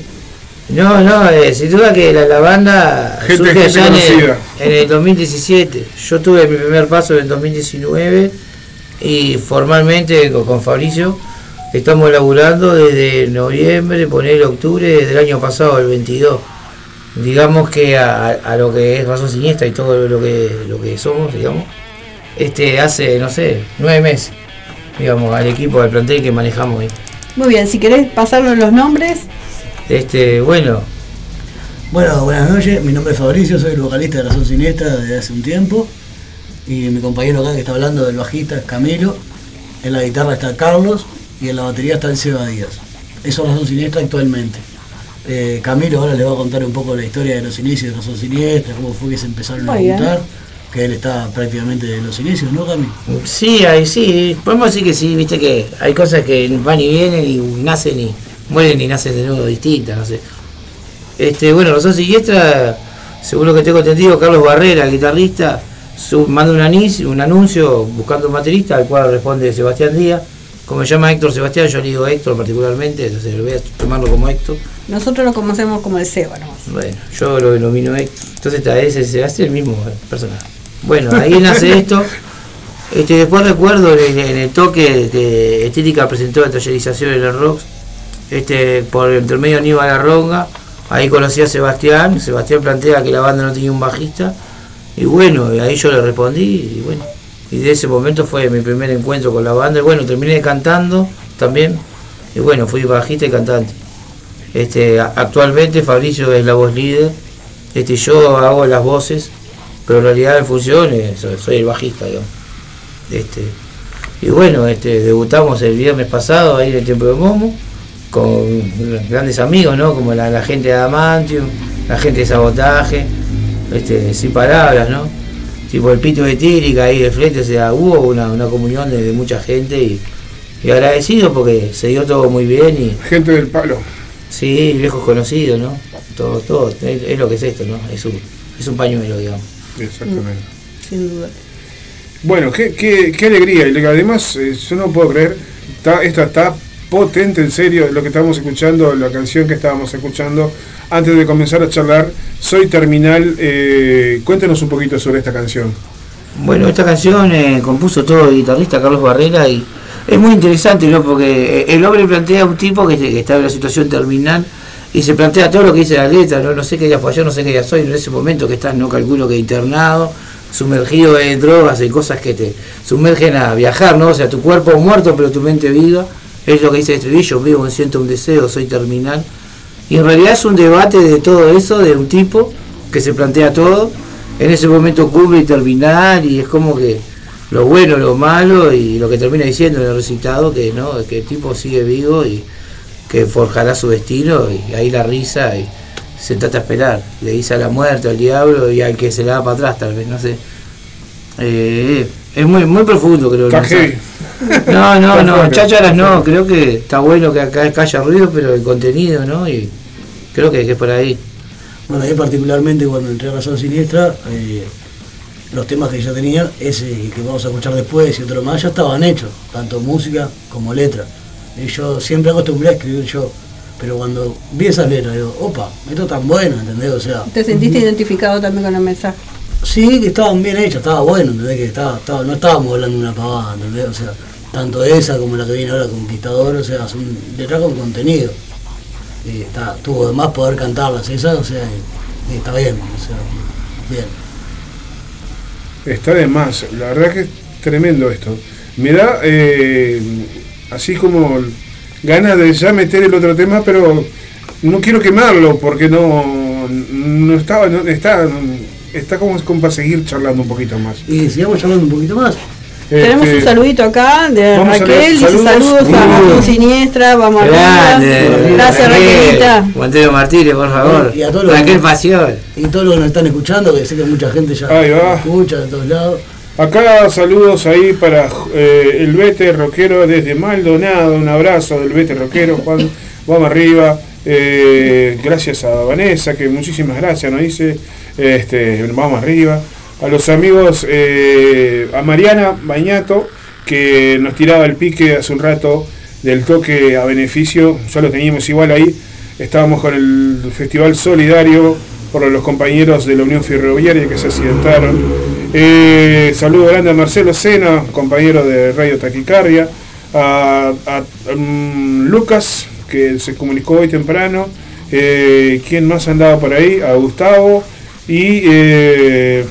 Speaker 7: No, no, eh, sin duda que la, la banda
Speaker 1: Gente-
Speaker 7: surge
Speaker 1: gente
Speaker 7: allá en el,
Speaker 1: conocida.
Speaker 7: en el 2017. Yo tuve mi primer paso en el 2019 y formalmente con, con Fabricio estamos laburando desde noviembre, poner octubre del año pasado, el 22. Digamos que a, a lo que es Razón Siniestra y todo lo que, lo que somos, digamos, este hace, no sé, nueve meses, digamos, al equipo del plantel que manejamos ahí.
Speaker 6: Muy bien, si querés pasarnos los nombres.
Speaker 7: Este, bueno,
Speaker 9: Bueno, buenas noches. Mi nombre es Fabricio, soy el vocalista de Razón Siniestra desde hace un tiempo. Y mi compañero acá que está hablando del bajista es Camilo. En la guitarra está Carlos y en la batería está el Seba Díaz. Eso es Razón Siniestra actualmente. Eh, Camilo ahora les va a contar un poco la historia de los inicios de Razón Siniestra, cómo fue que se empezaron a
Speaker 6: Muy
Speaker 9: juntar. Que él está prácticamente de los inicios, ¿no, Cami?
Speaker 7: sí, ahí sí, podemos decir que sí, viste que hay cosas que van y vienen y nacen y mueren y nacen de nuevo distintas, no sé. Este, bueno, Razón Siniestra, según lo que tengo entendido, Carlos Barrera, el guitarrista, su- manda un anuncio, un anuncio buscando un baterista, al cual responde Sebastián Díaz. Como me llama Héctor Sebastián, yo le digo Héctor particularmente, entonces lo voy a tomarlo como Héctor.
Speaker 6: Nosotros lo conocemos como el Seba nomás.
Speaker 7: Bueno, yo lo denomino Héctor. Entonces está ese Sebastián, el mismo personaje. Bueno, ahí nace esto. Este, después recuerdo en, en el toque que Estética presentó la tallerización en el Rocks, este, por el intermedio de Aníbal Arronga, ahí conocí a Sebastián, Sebastián plantea que la banda no tenía un bajista, y bueno, ahí yo le respondí, y bueno, y de ese momento fue mi primer encuentro con la banda, y bueno, terminé cantando también, y bueno, fui bajista y cantante. Este, actualmente Fabricio es la voz líder, este, yo hago las voces, pero en realidad en funciones soy, soy el bajista, digamos. Este, y bueno, este, debutamos el viernes pasado ahí en el Templo de Momo, con grandes amigos, ¿no? Como la, la gente de Adamantium, la gente de Sabotaje, este, sin palabras, ¿no? Tipo el pito de Tírica ahí de frente, o sea, hubo una, una comunión de, de mucha gente y, y agradecido porque se dio todo muy bien y
Speaker 1: Gente del palo.
Speaker 7: sí, viejos conocidos, ¿no? Todo, todo, es, es lo que es esto, ¿no? Es un, es un pañuelo, digamos.
Speaker 1: Exactamente.
Speaker 6: Sin duda.
Speaker 1: Bueno, qué, qué, qué alegría. Y además, eh, yo no puedo creer, está, esta está potente, en serio, lo que estamos escuchando, la canción que estábamos escuchando. Antes de comenzar a charlar, Soy Terminal, eh, cuéntenos un poquito sobre esta canción.
Speaker 7: Bueno, esta canción eh, compuso todo el guitarrista Carlos Barrera y es muy interesante, ¿no? Porque eh, el hombre plantea a un tipo que, que está en una situación terminal y se plantea todo lo que dice la letra, ¿no? No sé qué día fue ayer, no sé qué día soy, en ese momento que estás, no calculo que internado, sumergido en drogas y cosas que te sumergen a viajar, ¿no? O sea, tu cuerpo muerto pero tu mente viva, es lo que dice el estribillo, vivo, siento un deseo, soy terminal. Y en realidad es un debate de todo eso, de un tipo que se plantea todo, en ese momento cumple y terminar, y es como que lo bueno, lo malo, y lo que termina diciendo en el recitado, que no, que el tipo sigue vivo y que forjará su destino, y ahí la risa, y sentate a esperar, le dice a la muerte, al diablo, y al que se le da para atrás tal vez, no sé. Eh, es muy, muy profundo creo
Speaker 1: heavy.
Speaker 7: No, no, no, chácharas no, creo que está bueno que acá haya ruido, pero el contenido, ¿no? Y creo que, es por ahí.
Speaker 9: Bueno, yo particularmente cuando entré a Razón Siniestra, eh, los temas que ya tenía, ese y que vamos a escuchar después y otro más, ya estaban hechos, tanto música como letra. Y yo siempre acostumbré a escribir yo, pero cuando vi esas letras, digo, opa, esto es tan bueno, ¿entendés? O sea,
Speaker 6: ¿Te sentiste identificado también con el mensaje?
Speaker 9: Sí que estaban bien hechas, estaba bueno, ¿entendés? Que estaba, estaba- no estábamos hablando de una pavada, ¿entendés? O sea, tanto esa como la que viene ahora, Conquistador, o sea, son letras con contenido. Y está, tuvo de más poder cantarlas esas, o sea, está bien, o sea, bien.
Speaker 1: Está de más, la verdad que es tremendo esto. Me da eh, así como ganas de ya meter el otro tema, pero no quiero quemarlo porque no, no estaba, no, está, está como, como para seguir charlando un poquito más.
Speaker 9: Y sigamos charlando un poquito más.
Speaker 6: Tenemos
Speaker 1: Este,
Speaker 6: un saludito acá de Raquel, dice
Speaker 1: saludos.
Speaker 6: saludos a. Razón Siniestra, vamos a. Gracias Raquelita.
Speaker 7: Montero Martínez, por favor.
Speaker 9: Y a todos los-
Speaker 7: Raquel Pasión.
Speaker 9: Y todos los que nos están escuchando, que sé que mucha gente ya
Speaker 1: Ahí va.
Speaker 9: escucha de todos lados.
Speaker 1: Acá saludos ahí para eh, el Vete Roquero desde Maldonado. Un abrazo del Vete Roquero, Juan. [laughs] Vamos arriba. Eh, gracias a Vanessa, que muchísimas gracias, nos dice. Este, vamos arriba. A los amigos, eh, a Mariana Bañato, que nos tiraba el pique hace un rato del toque a beneficio. Ya lo teníamos igual ahí. Estábamos con el Festival Solidario por los compañeros de la Unión Ferroviaria que se accidentaron. Eh, saludo grande a Marcelo Sena, compañero de Radio Taquicardia. A, a, mm, Lucas, que se comunicó hoy temprano. Eh, ¿Quién más andaba por ahí? A Gustavo. Y... Eh,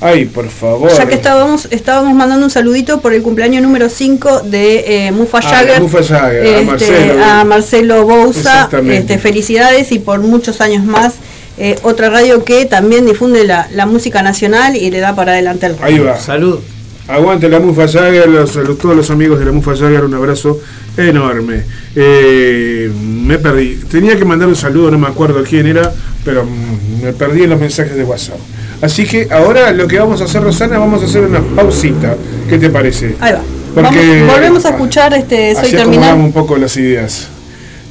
Speaker 1: ay, por favor.
Speaker 6: Ya que estábamos, estábamos mandando un saludito por el cumpleaños número 5 de eh, Mufa
Speaker 1: Ah,
Speaker 6: Jagger.
Speaker 1: Mufa Jagger, a
Speaker 6: Este,
Speaker 1: Marcelo.
Speaker 6: a Marcelo Bouza. Este, felicidades y por muchos años más. Eh, otra radio que también difunde la, la música nacional y le da para adelante el
Speaker 1: Ahí va.
Speaker 7: Salud.
Speaker 1: Aguante la Mufa Jagger, los, los- todos los amigos de la Mufa Jagger, un abrazo enorme. Eh, me perdí. Tenía que mandar un saludo, no me acuerdo quién era, pero mm, me perdí en los mensajes de WhatsApp. Así que ahora lo que vamos a hacer, Rosana, vamos a hacer una pausita. ¿Qué te parece?
Speaker 6: Ahí va.
Speaker 1: Porque-
Speaker 6: Vamos- volvemos a escuchar este Soy Terminal.
Speaker 1: un poco las ideas.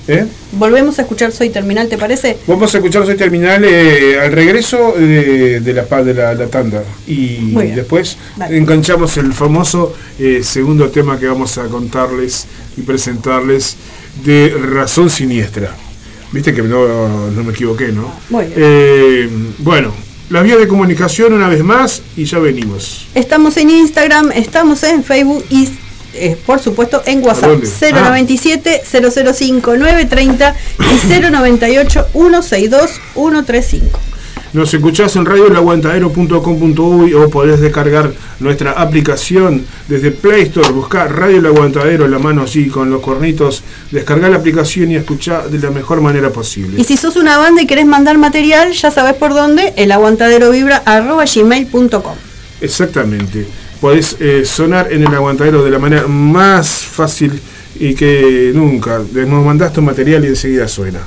Speaker 1: ¿Eh?
Speaker 6: Volvemos a escuchar Soy Terminal, ¿te parece?
Speaker 1: Vamos a escuchar Soy Terminal eh, al regreso de, de la, de la, la tanda. Y después
Speaker 6: Dale.
Speaker 1: enganchamos el famoso eh, segundo tema que vamos a contarles y presentarles de Razón Siniestra. Viste que no, no me equivoqué, ¿no?
Speaker 6: Muy bien.
Speaker 1: Eh, bueno, las vías de comunicación una vez más y ya venimos.
Speaker 6: Estamos en Instagram, estamos en Facebook y eh, por supuesto en WhatsApp.
Speaker 1: dónde?
Speaker 6: 097 005 930 y 098 162 135.
Speaker 1: Nos escuchás en radiolaguantadero.com.uy o podés descargar nuestra aplicación desde Play Store, buscar Radio El Aguantadero, la mano así con los cornitos, descargar la aplicación y escuchar de la mejor manera posible.
Speaker 6: Y si sos una banda y querés mandar material, ya sabés por dónde, el aguantadero vibra arroba gmail.com.
Speaker 1: Exactamente. Podés eh, sonar en el aguantadero de la manera más fácil y que nunca. Nos mandás tu material y enseguida suena.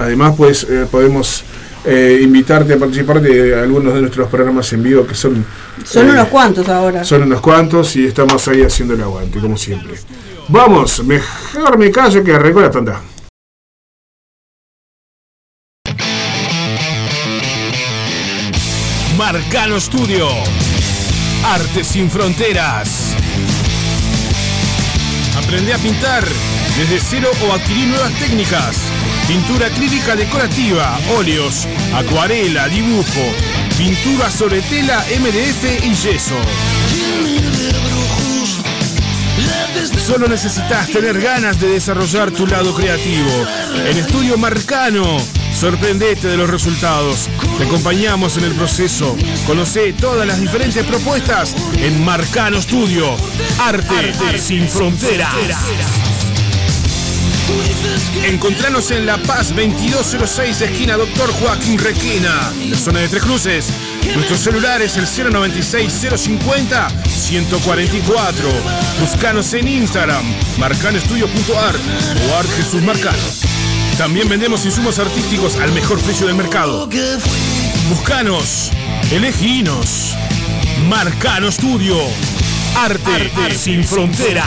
Speaker 1: Además, pues eh, podemos eh, invitarte a participar de algunos de nuestros programas en vivo que son
Speaker 6: Son
Speaker 1: eh,
Speaker 6: unos cuantos ahora.
Speaker 1: Son unos cuantos y estamos ahí haciendo el aguante, como siempre. Vamos, mejor me callo que arrancó la tanda.
Speaker 10: Marcano Studio. Arte sin fronteras. Aprende a pintar desde cero o adquirir nuevas técnicas. Pintura acrílica decorativa, óleos, acuarela, dibujo, pintura sobre tela, MDF y yeso. Solo necesitas tener ganas de desarrollar tu lado creativo. En Estudio Marcano, sorprendete de los resultados. Te acompañamos en el proceso. Conoce todas las diferentes propuestas en Marcano Studio. Arte, sin fronteras. Encontranos en La Paz 2206, esquina Doctor Joaquín Requena, en la zona de Tres Cruces. Nuestro celular es el 096-050-144. Buscanos en Instagram, marcanoestudio.art o Art Jesús Marcano. También vendemos insumos artísticos al mejor precio del mercado. Buscanos, eleginos. Marcano Studio. Arte, sin fronteras.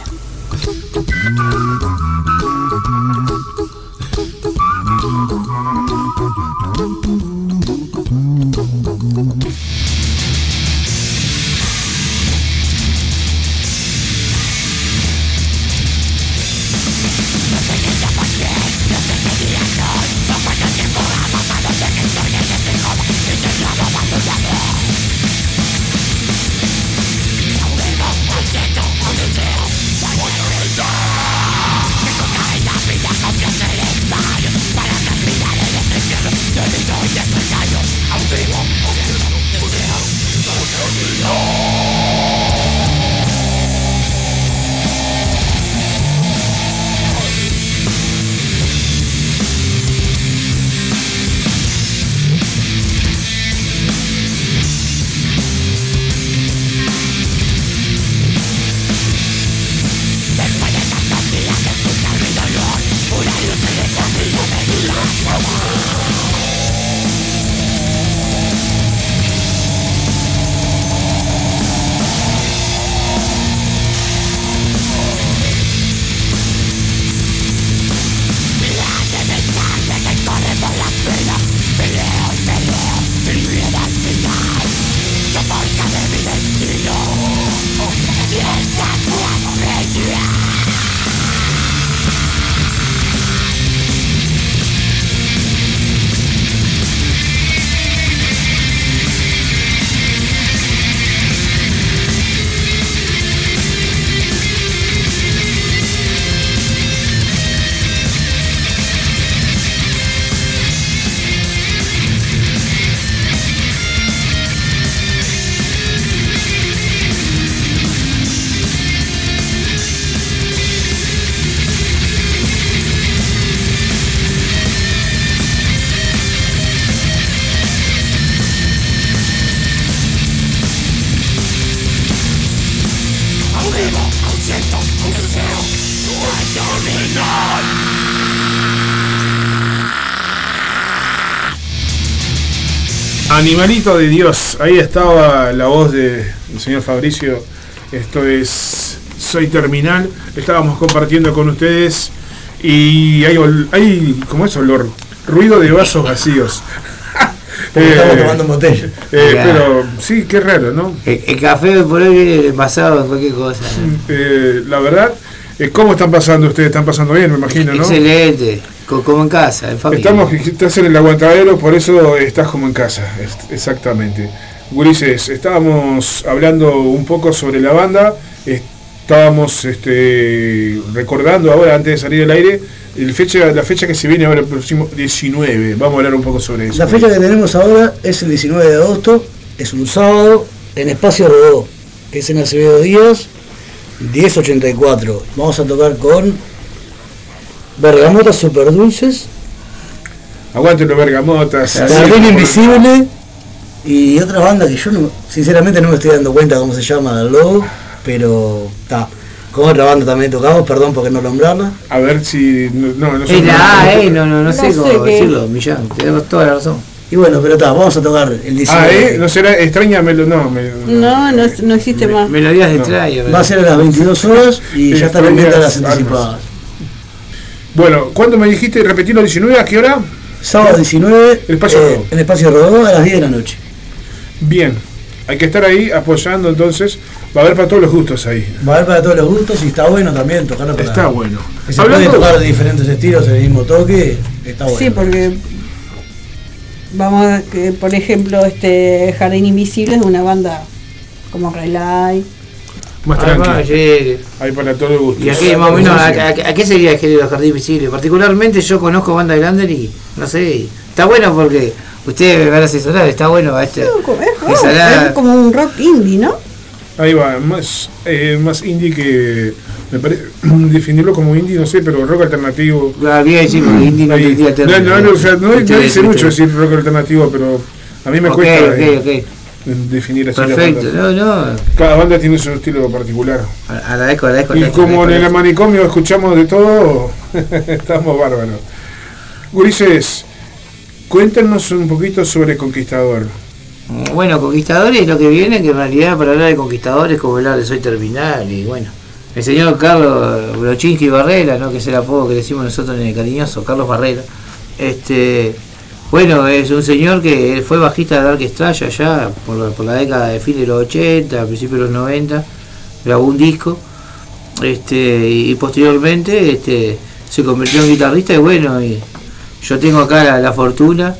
Speaker 1: Animalito de Dios, ahí estaba la voz del señor Fabricio. Esto es Soy Terminal. Estábamos compartiendo con ustedes y hay, ol- hay como es olor, ruido de vasos vacíos. [laughs]
Speaker 9: Estamos
Speaker 1: Eh,
Speaker 9: tomando botella.
Speaker 1: eh, pero sí, qué raro, ¿no?
Speaker 7: El, el café por ahí viene envasado en cualquier cosa.
Speaker 1: Eh, la verdad, ¿cómo están pasando ustedes? ¿Están pasando bien, me imagino, no?
Speaker 7: Excelente, como en casa, en familia.
Speaker 1: Estamos, estás en el aguantadero, por eso estás como en casa, exactamente. Ulises, estábamos hablando un poco sobre la banda, estábamos este, recordando ahora, antes de salir al aire, el fecha, la fecha que se viene ahora el próximo 19. Vamos a hablar un poco sobre eso.
Speaker 9: La fecha que tenemos ahora es el 19 de agosto, es un sábado, en Espacio Rodó, que es en Acevedo Díaz, 1084. Vamos a tocar con bergamotas super dulces,
Speaker 1: Aguante los bergamotas.
Speaker 9: Jardín Invisible y otra banda que yo no, sinceramente no me estoy dando cuenta cómo se llama el logo, pero está. Con otra banda también tocamos, perdón por no nombrarla.
Speaker 1: A ver si. No, no sé.
Speaker 7: La eh, no, no, no, sé cómo decirlo, Millán, tenemos toda la razón.
Speaker 9: Y bueno, pero está, vamos a tocar el 19.
Speaker 1: Ah, ¿eh? ¿No será extrañamelo? No, me,
Speaker 6: No, no, no existe más.
Speaker 7: Melodías de
Speaker 1: No.
Speaker 7: Trayo.
Speaker 9: Va a ser a las 22 horas y ya están en venta las anticipadas.
Speaker 1: Bueno, ¿cuándo me dijiste repetir los 19? ¿A qué hora?
Speaker 9: Sábado 19
Speaker 1: El Espacio
Speaker 9: eh,
Speaker 1: Rodó.
Speaker 9: en Espacio Rodó a las 10 de la noche.
Speaker 1: Bien. Hay que estar ahí apoyando entonces. Va a haber para todos los gustos ahí.
Speaker 9: Va a haber para todos los gustos y está bueno también tocarlo para.
Speaker 1: Está bueno.
Speaker 9: Que se puede tocar de diferentes estilos en el mismo toque, está bueno.
Speaker 6: Sí, porque vamos a que por ejemplo este Jardín Invisible es una banda como Relay.
Speaker 1: Más
Speaker 7: Ah,
Speaker 1: tranquilo.
Speaker 7: llegue.
Speaker 1: Hay para todo gusto.
Speaker 7: Y aquí más o menos, ¿a, a- a qué sería el género Jardín Visible? Particularmente yo conozco banda de Lander y no sé, está bueno porque ustedes me van a asesorar, está bueno. Este,
Speaker 6: Es, rock,
Speaker 7: Esa
Speaker 6: es como un rock indie, ¿no?
Speaker 1: Ahí va, más, eh, más indie que. Me parece. [clears throat] Definirlo como indie, no sé, pero rock alternativo.
Speaker 7: Ah, bien, sí, porque indie no entendía el
Speaker 1: No, no, no, o sea, no, no dice mucho decir rock alternativo, pero a mí me
Speaker 7: Ok,
Speaker 1: cuesta.
Speaker 7: ok,
Speaker 1: eh,
Speaker 7: ok.
Speaker 1: Definir así la
Speaker 7: Perfecto,
Speaker 1: banda.
Speaker 7: no, no.
Speaker 1: Cada banda tiene su estilo particular.
Speaker 7: Agradezco, agradezco.
Speaker 1: Y como en el manicomio escuchamos de todo, [laughs] estamos bárbaros. Gurises, cuéntenos un poquito sobre Conquistador.
Speaker 7: Bueno, Conquistadores es lo que viene, que en realidad para hablar de Conquistadores como hablar de Soy Terminal y bueno. El señor Carlos Brochinski Barrera, ¿no? que es el apodo que le decimos nosotros en el cariñoso, Carlos Barrera. Este, bueno, es un señor que fue bajista de Dark Estrella allá por, por la década de fin de los 80, a principios de los 90, grabó un disco este, y posteriormente este, se convirtió en guitarrista y bueno, yo tengo acá la, fortuna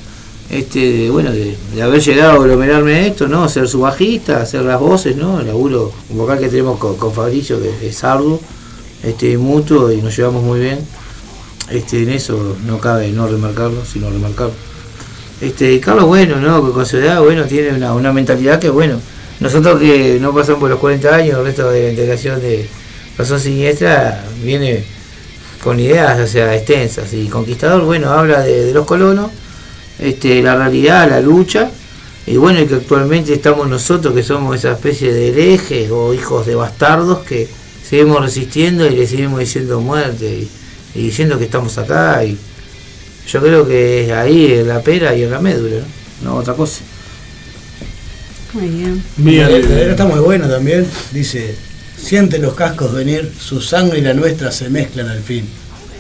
Speaker 7: este, de, bueno, de, haber llegado a aglomerarme esto, ¿no? Ser su bajista, hacer las voces, ¿no? El laburo vocal que tenemos con, con Fabricio, que es arduo, este, mutuo y nos llevamos muy bien. Este, en eso no cabe no remarcarlo, sino remarcarlo. Este, Carlos, bueno, ¿no? Con su edad, bueno, tiene una, una mentalidad que, bueno, nosotros que no pasamos por los 40 años, el resto de la integración de Razón Siniestra viene con ideas, o sea, extensas. Y Conquistador, bueno, habla de, de los colonos, este, la realidad, la lucha, y bueno, y que actualmente estamos nosotros, que somos esa especie de herejes o hijos de bastardos, que seguimos resistiendo y le seguimos diciendo muerte, y, y diciendo que estamos acá, y yo creo que es ahí en la pera y en la médula, ¿no? No otra cosa.
Speaker 6: Muy bien.
Speaker 1: Bien.
Speaker 9: Está muy buena también. Dice, siente los cascos venir, su sangre y la nuestra se mezclan al fin.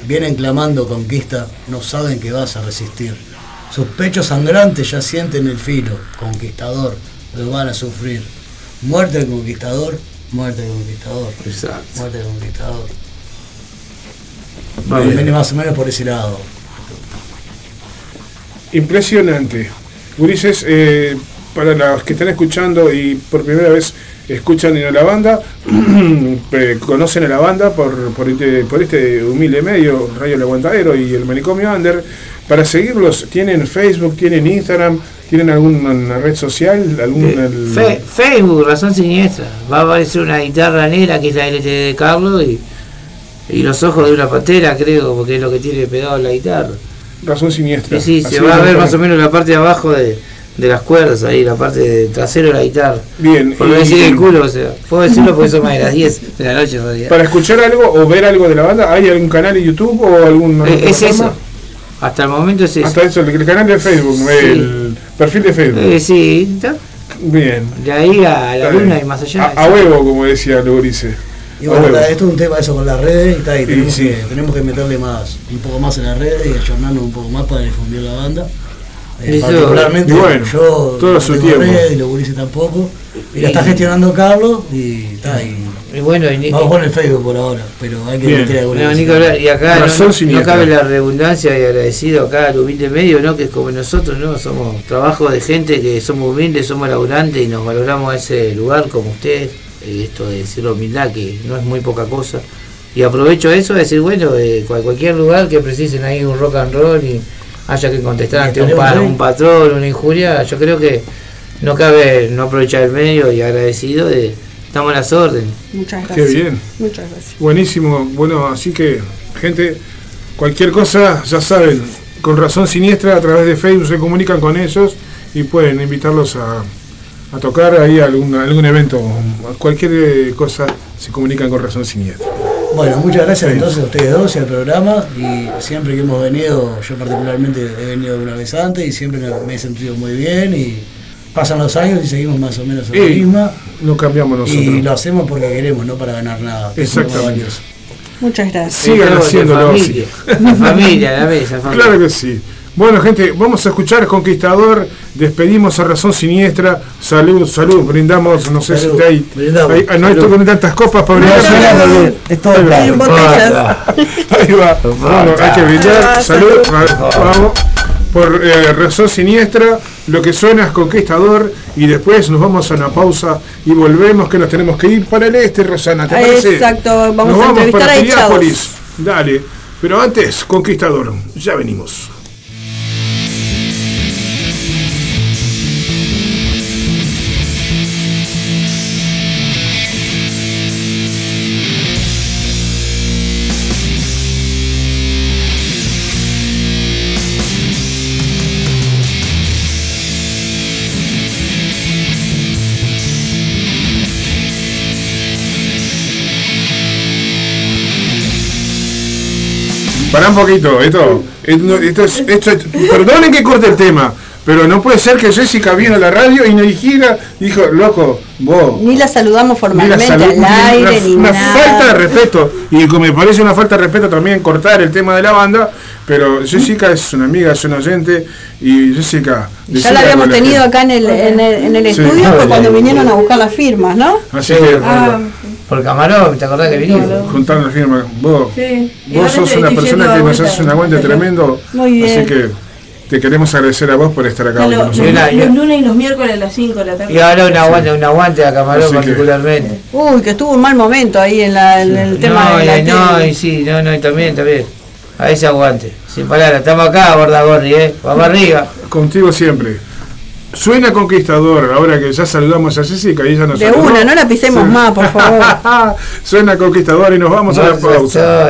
Speaker 9: Vienen clamando conquista, no saben que vas a resistir. Sus pechos sangrantes ya sienten el filo, conquistador, lo van a sufrir. Muerte del conquistador, muerte del conquistador,
Speaker 7: Exacto.
Speaker 9: muerte del conquistador.
Speaker 1: Bien.
Speaker 9: Viene más o menos por ese lado.
Speaker 1: Impresionante. Ulises, eh, para los que están escuchando y por primera vez escuchan a la banda, [clears throat] eh, conocen a la banda por, por, este, por este humilde medio, Radio El Aguantadero y el Manicomio Under. Para seguirlos, ¿tienen Facebook, tienen Instagram, tienen alguna red social?
Speaker 7: Fe- Facebook, razón siniestra. Va a aparecer una guitarra negra que es la LTD de Carlos y, y los ojos de una pantera, creo, porque es lo que tiene pegado la guitarra.
Speaker 1: Razón siniestra.
Speaker 7: Sí,
Speaker 1: Así
Speaker 7: se va a ver más o menos la parte de abajo de, de las cuerdas ahí, la parte de trasero de la guitarra.
Speaker 1: Bien,
Speaker 7: Por decir el culo, o sea, puedo decirlo porque son más de las 10 de la noche en realidad.
Speaker 1: Para escuchar algo o ver algo de la banda, ¿hay algún canal en YouTube o algún
Speaker 7: Eh, es eso. Hasta el momento es eso.
Speaker 1: Hasta eso, el, el canal de Facebook, el perfil de Facebook.
Speaker 7: Eh, sí.
Speaker 1: Bien.
Speaker 7: de ahí a la luna y más allá.
Speaker 1: A, a huevo, como decía Lugrice.
Speaker 9: Y bueno, está- esto es un tema eso con las redes y, está, y tenemos,
Speaker 1: sí.
Speaker 9: Que, tenemos que meterle más, un poco más en las redes y ayornarnos un poco más para difundir la banda. Eh, particularmente
Speaker 1: y bueno,
Speaker 9: yo
Speaker 1: todo
Speaker 9: no
Speaker 1: su
Speaker 9: tengo
Speaker 1: tiempo.
Speaker 9: redes y los gurises tampoco. Y la está gestionando Carlos y está y
Speaker 7: Y bueno,
Speaker 9: vamos con el Facebook por ahora, pero hay que meter alguna
Speaker 7: No,
Speaker 9: cosa.
Speaker 7: ni que hablar. Y acá no, cabe la redundancia y agradecido acá al humilde medio, ¿no? Que es como nosotros, ¿no? Somos trabajo de gente que somos humildes, somos laburantes y nos valoramos a ese lugar como ustedes. Eh, Esto de decir la humildad, que no es muy poca cosa. Y aprovecho eso de decir, bueno, de cual- cualquier lugar que precisen ahí un rock and roll y haya que contestar ante un, pa- un patrón, una injuria, yo creo que no cabe no aprovechar el medio y agradecido de estamos a las órdenes.
Speaker 6: Muchas
Speaker 1: Qué
Speaker 6: gracias.
Speaker 1: bien.
Speaker 6: Muchas gracias.
Speaker 1: Buenísimo. Bueno, así que, gente, cualquier cosa, ya saben, con razón siniestra, a través de Facebook se comunican con ellos y pueden invitarlos a, a tocar ahí algún, algún evento. Cualquier eh, cosa se comunican con razón siniestra.
Speaker 9: Bueno, muchas gracias entonces a ustedes dos y al programa. Y siempre que hemos venido, yo particularmente he venido una vez antes y siempre me- he sentido muy bien. Y pasan los años y seguimos más o menos en la misma.
Speaker 1: no cambiamos nosotros.
Speaker 9: Y lo hacemos porque queremos, no para ganar nada.
Speaker 1: Exactamente.
Speaker 6: Muchas gracias.
Speaker 1: Sigan haciéndolo así.
Speaker 7: familia, [laughs] La familia, la mesa, familia.
Speaker 1: Claro que sí. Bueno, gente, vamos a escuchar Conquistador. Despedimos a Razón Siniestra. Salud, salud, brindamos. No sé
Speaker 9: Salud,
Speaker 1: si hay.
Speaker 9: brindamos.
Speaker 1: hay- ah, no hay
Speaker 9: Salud.
Speaker 1: con tantas copas para
Speaker 9: No,
Speaker 1: brindar.
Speaker 9: no, no, no, es todo
Speaker 1: Ahí va. Ahí va. Bueno, hay que brindar. Salud.
Speaker 6: salud.
Speaker 1: Vamos. Por eh, razón siniestra, lo que suena es conquistador y después nos vamos a una pausa y volvemos que nos tenemos que ir para el este, Rosana, ¿te parece?
Speaker 6: Exacto, vamos
Speaker 1: Nos
Speaker 6: a entrevistar
Speaker 1: para
Speaker 6: a.
Speaker 1: Dale, pero antes, conquistador, ya venimos. Un poquito, esto, esto, esto es- esto es- perdonen que corte el tema, pero no puede ser que Jessica vino a la radio y no dijera, dijo, loco, vos,
Speaker 6: Ni la saludamos formalmente
Speaker 1: salud,
Speaker 6: al aire,
Speaker 1: una,
Speaker 6: ni
Speaker 1: una
Speaker 6: nada.
Speaker 1: falta de respeto. Y como me parece una falta de respeto también cortar el tema de la banda. Pero Jessica es una amiga, es una oyente. Y Jessica.
Speaker 6: Ya la habíamos
Speaker 1: la
Speaker 6: tenido acá en el, en el, en el
Speaker 1: Sí.
Speaker 6: estudio
Speaker 1: Ah,
Speaker 6: cuando vinieron a buscar las firmas, ¿no?
Speaker 1: Así que.
Speaker 7: Ah, Por camarón, ¿te acordás que vinimos?
Speaker 1: Juntar la firma. Vos,
Speaker 11: Sí.
Speaker 1: vos sos una persona que nos hace un aguante tremendo.
Speaker 11: Muy bien.
Speaker 1: Así que te queremos agradecer a vos por estar acá hoy con nosotros.
Speaker 11: los- los lunes y los miércoles a las 5 de la tarde.
Speaker 7: Y ahora un aguante, un aguante a camarón
Speaker 1: Así que-
Speaker 7: particularmente.
Speaker 6: Uy, que estuvo un mal momento ahí en, la, en el tema
Speaker 7: no,
Speaker 6: de la
Speaker 7: y, no,
Speaker 6: tele.
Speaker 7: y sí, no, no, y también, también. A ese aguante. Sin palabras, estamos acá, borda gorri, eh. Vamos arriba.
Speaker 1: Contigo siempre. Suena conquistador, ahora que ya saludamos a Jessica y ella nos
Speaker 6: De
Speaker 1: saludó.
Speaker 6: una, no la pisemos
Speaker 1: Sí.
Speaker 6: más, por favor. [laughs]
Speaker 1: Suena conquistador y nos vamos a la pausa.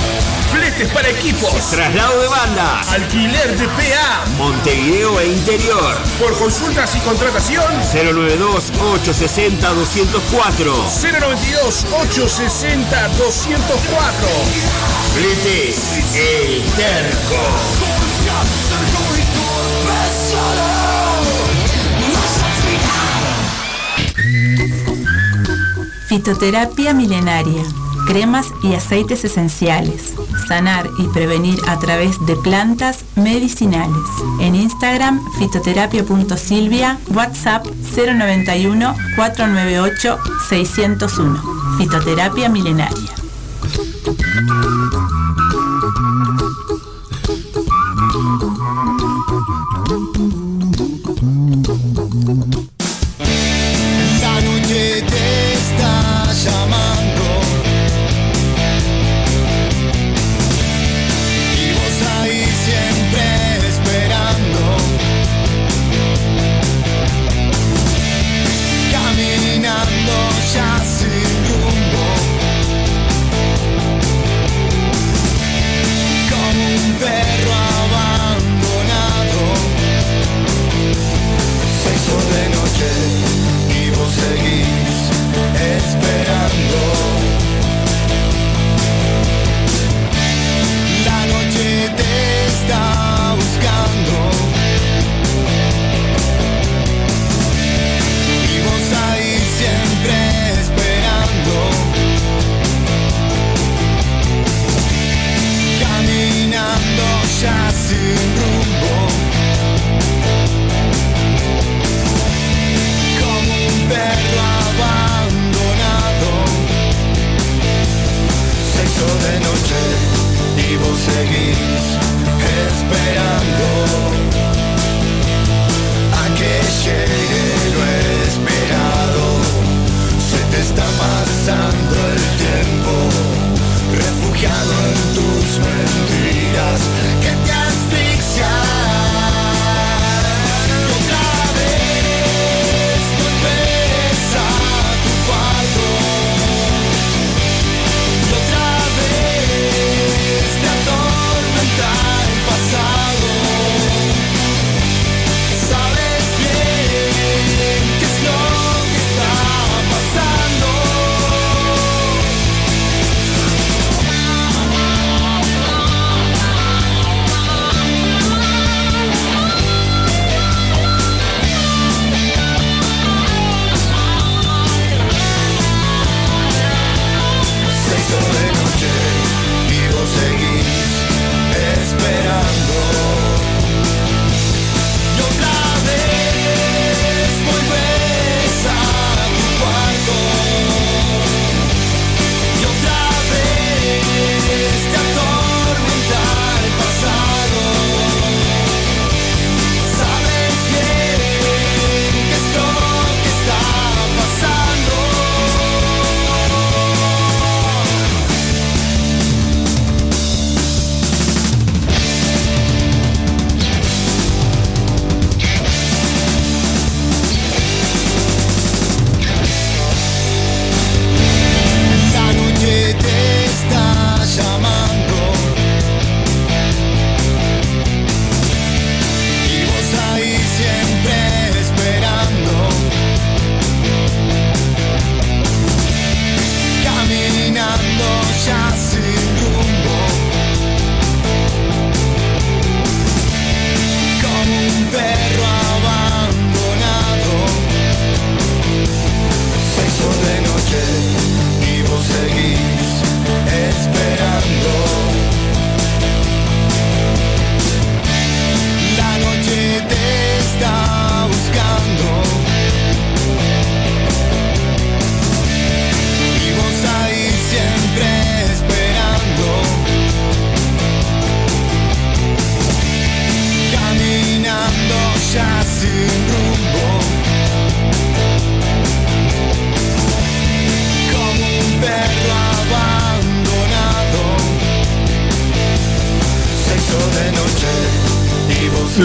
Speaker 1: Fletes para equipos.
Speaker 12: Traslado de bandas.
Speaker 1: Alquiler de PA.
Speaker 12: Montevideo e interior.
Speaker 1: Por consultas y contratación.
Speaker 12: 092-860-204.
Speaker 1: 092-860-204.
Speaker 12: Fletes, El Terco.
Speaker 13: Fitoterapia milenaria. Cremas y aceites esenciales. Sanar y prevenir a través de plantas medicinales. En Instagram, fitoterapia.silvia, WhatsApp 091 498 601. Fitoterapia milenaria.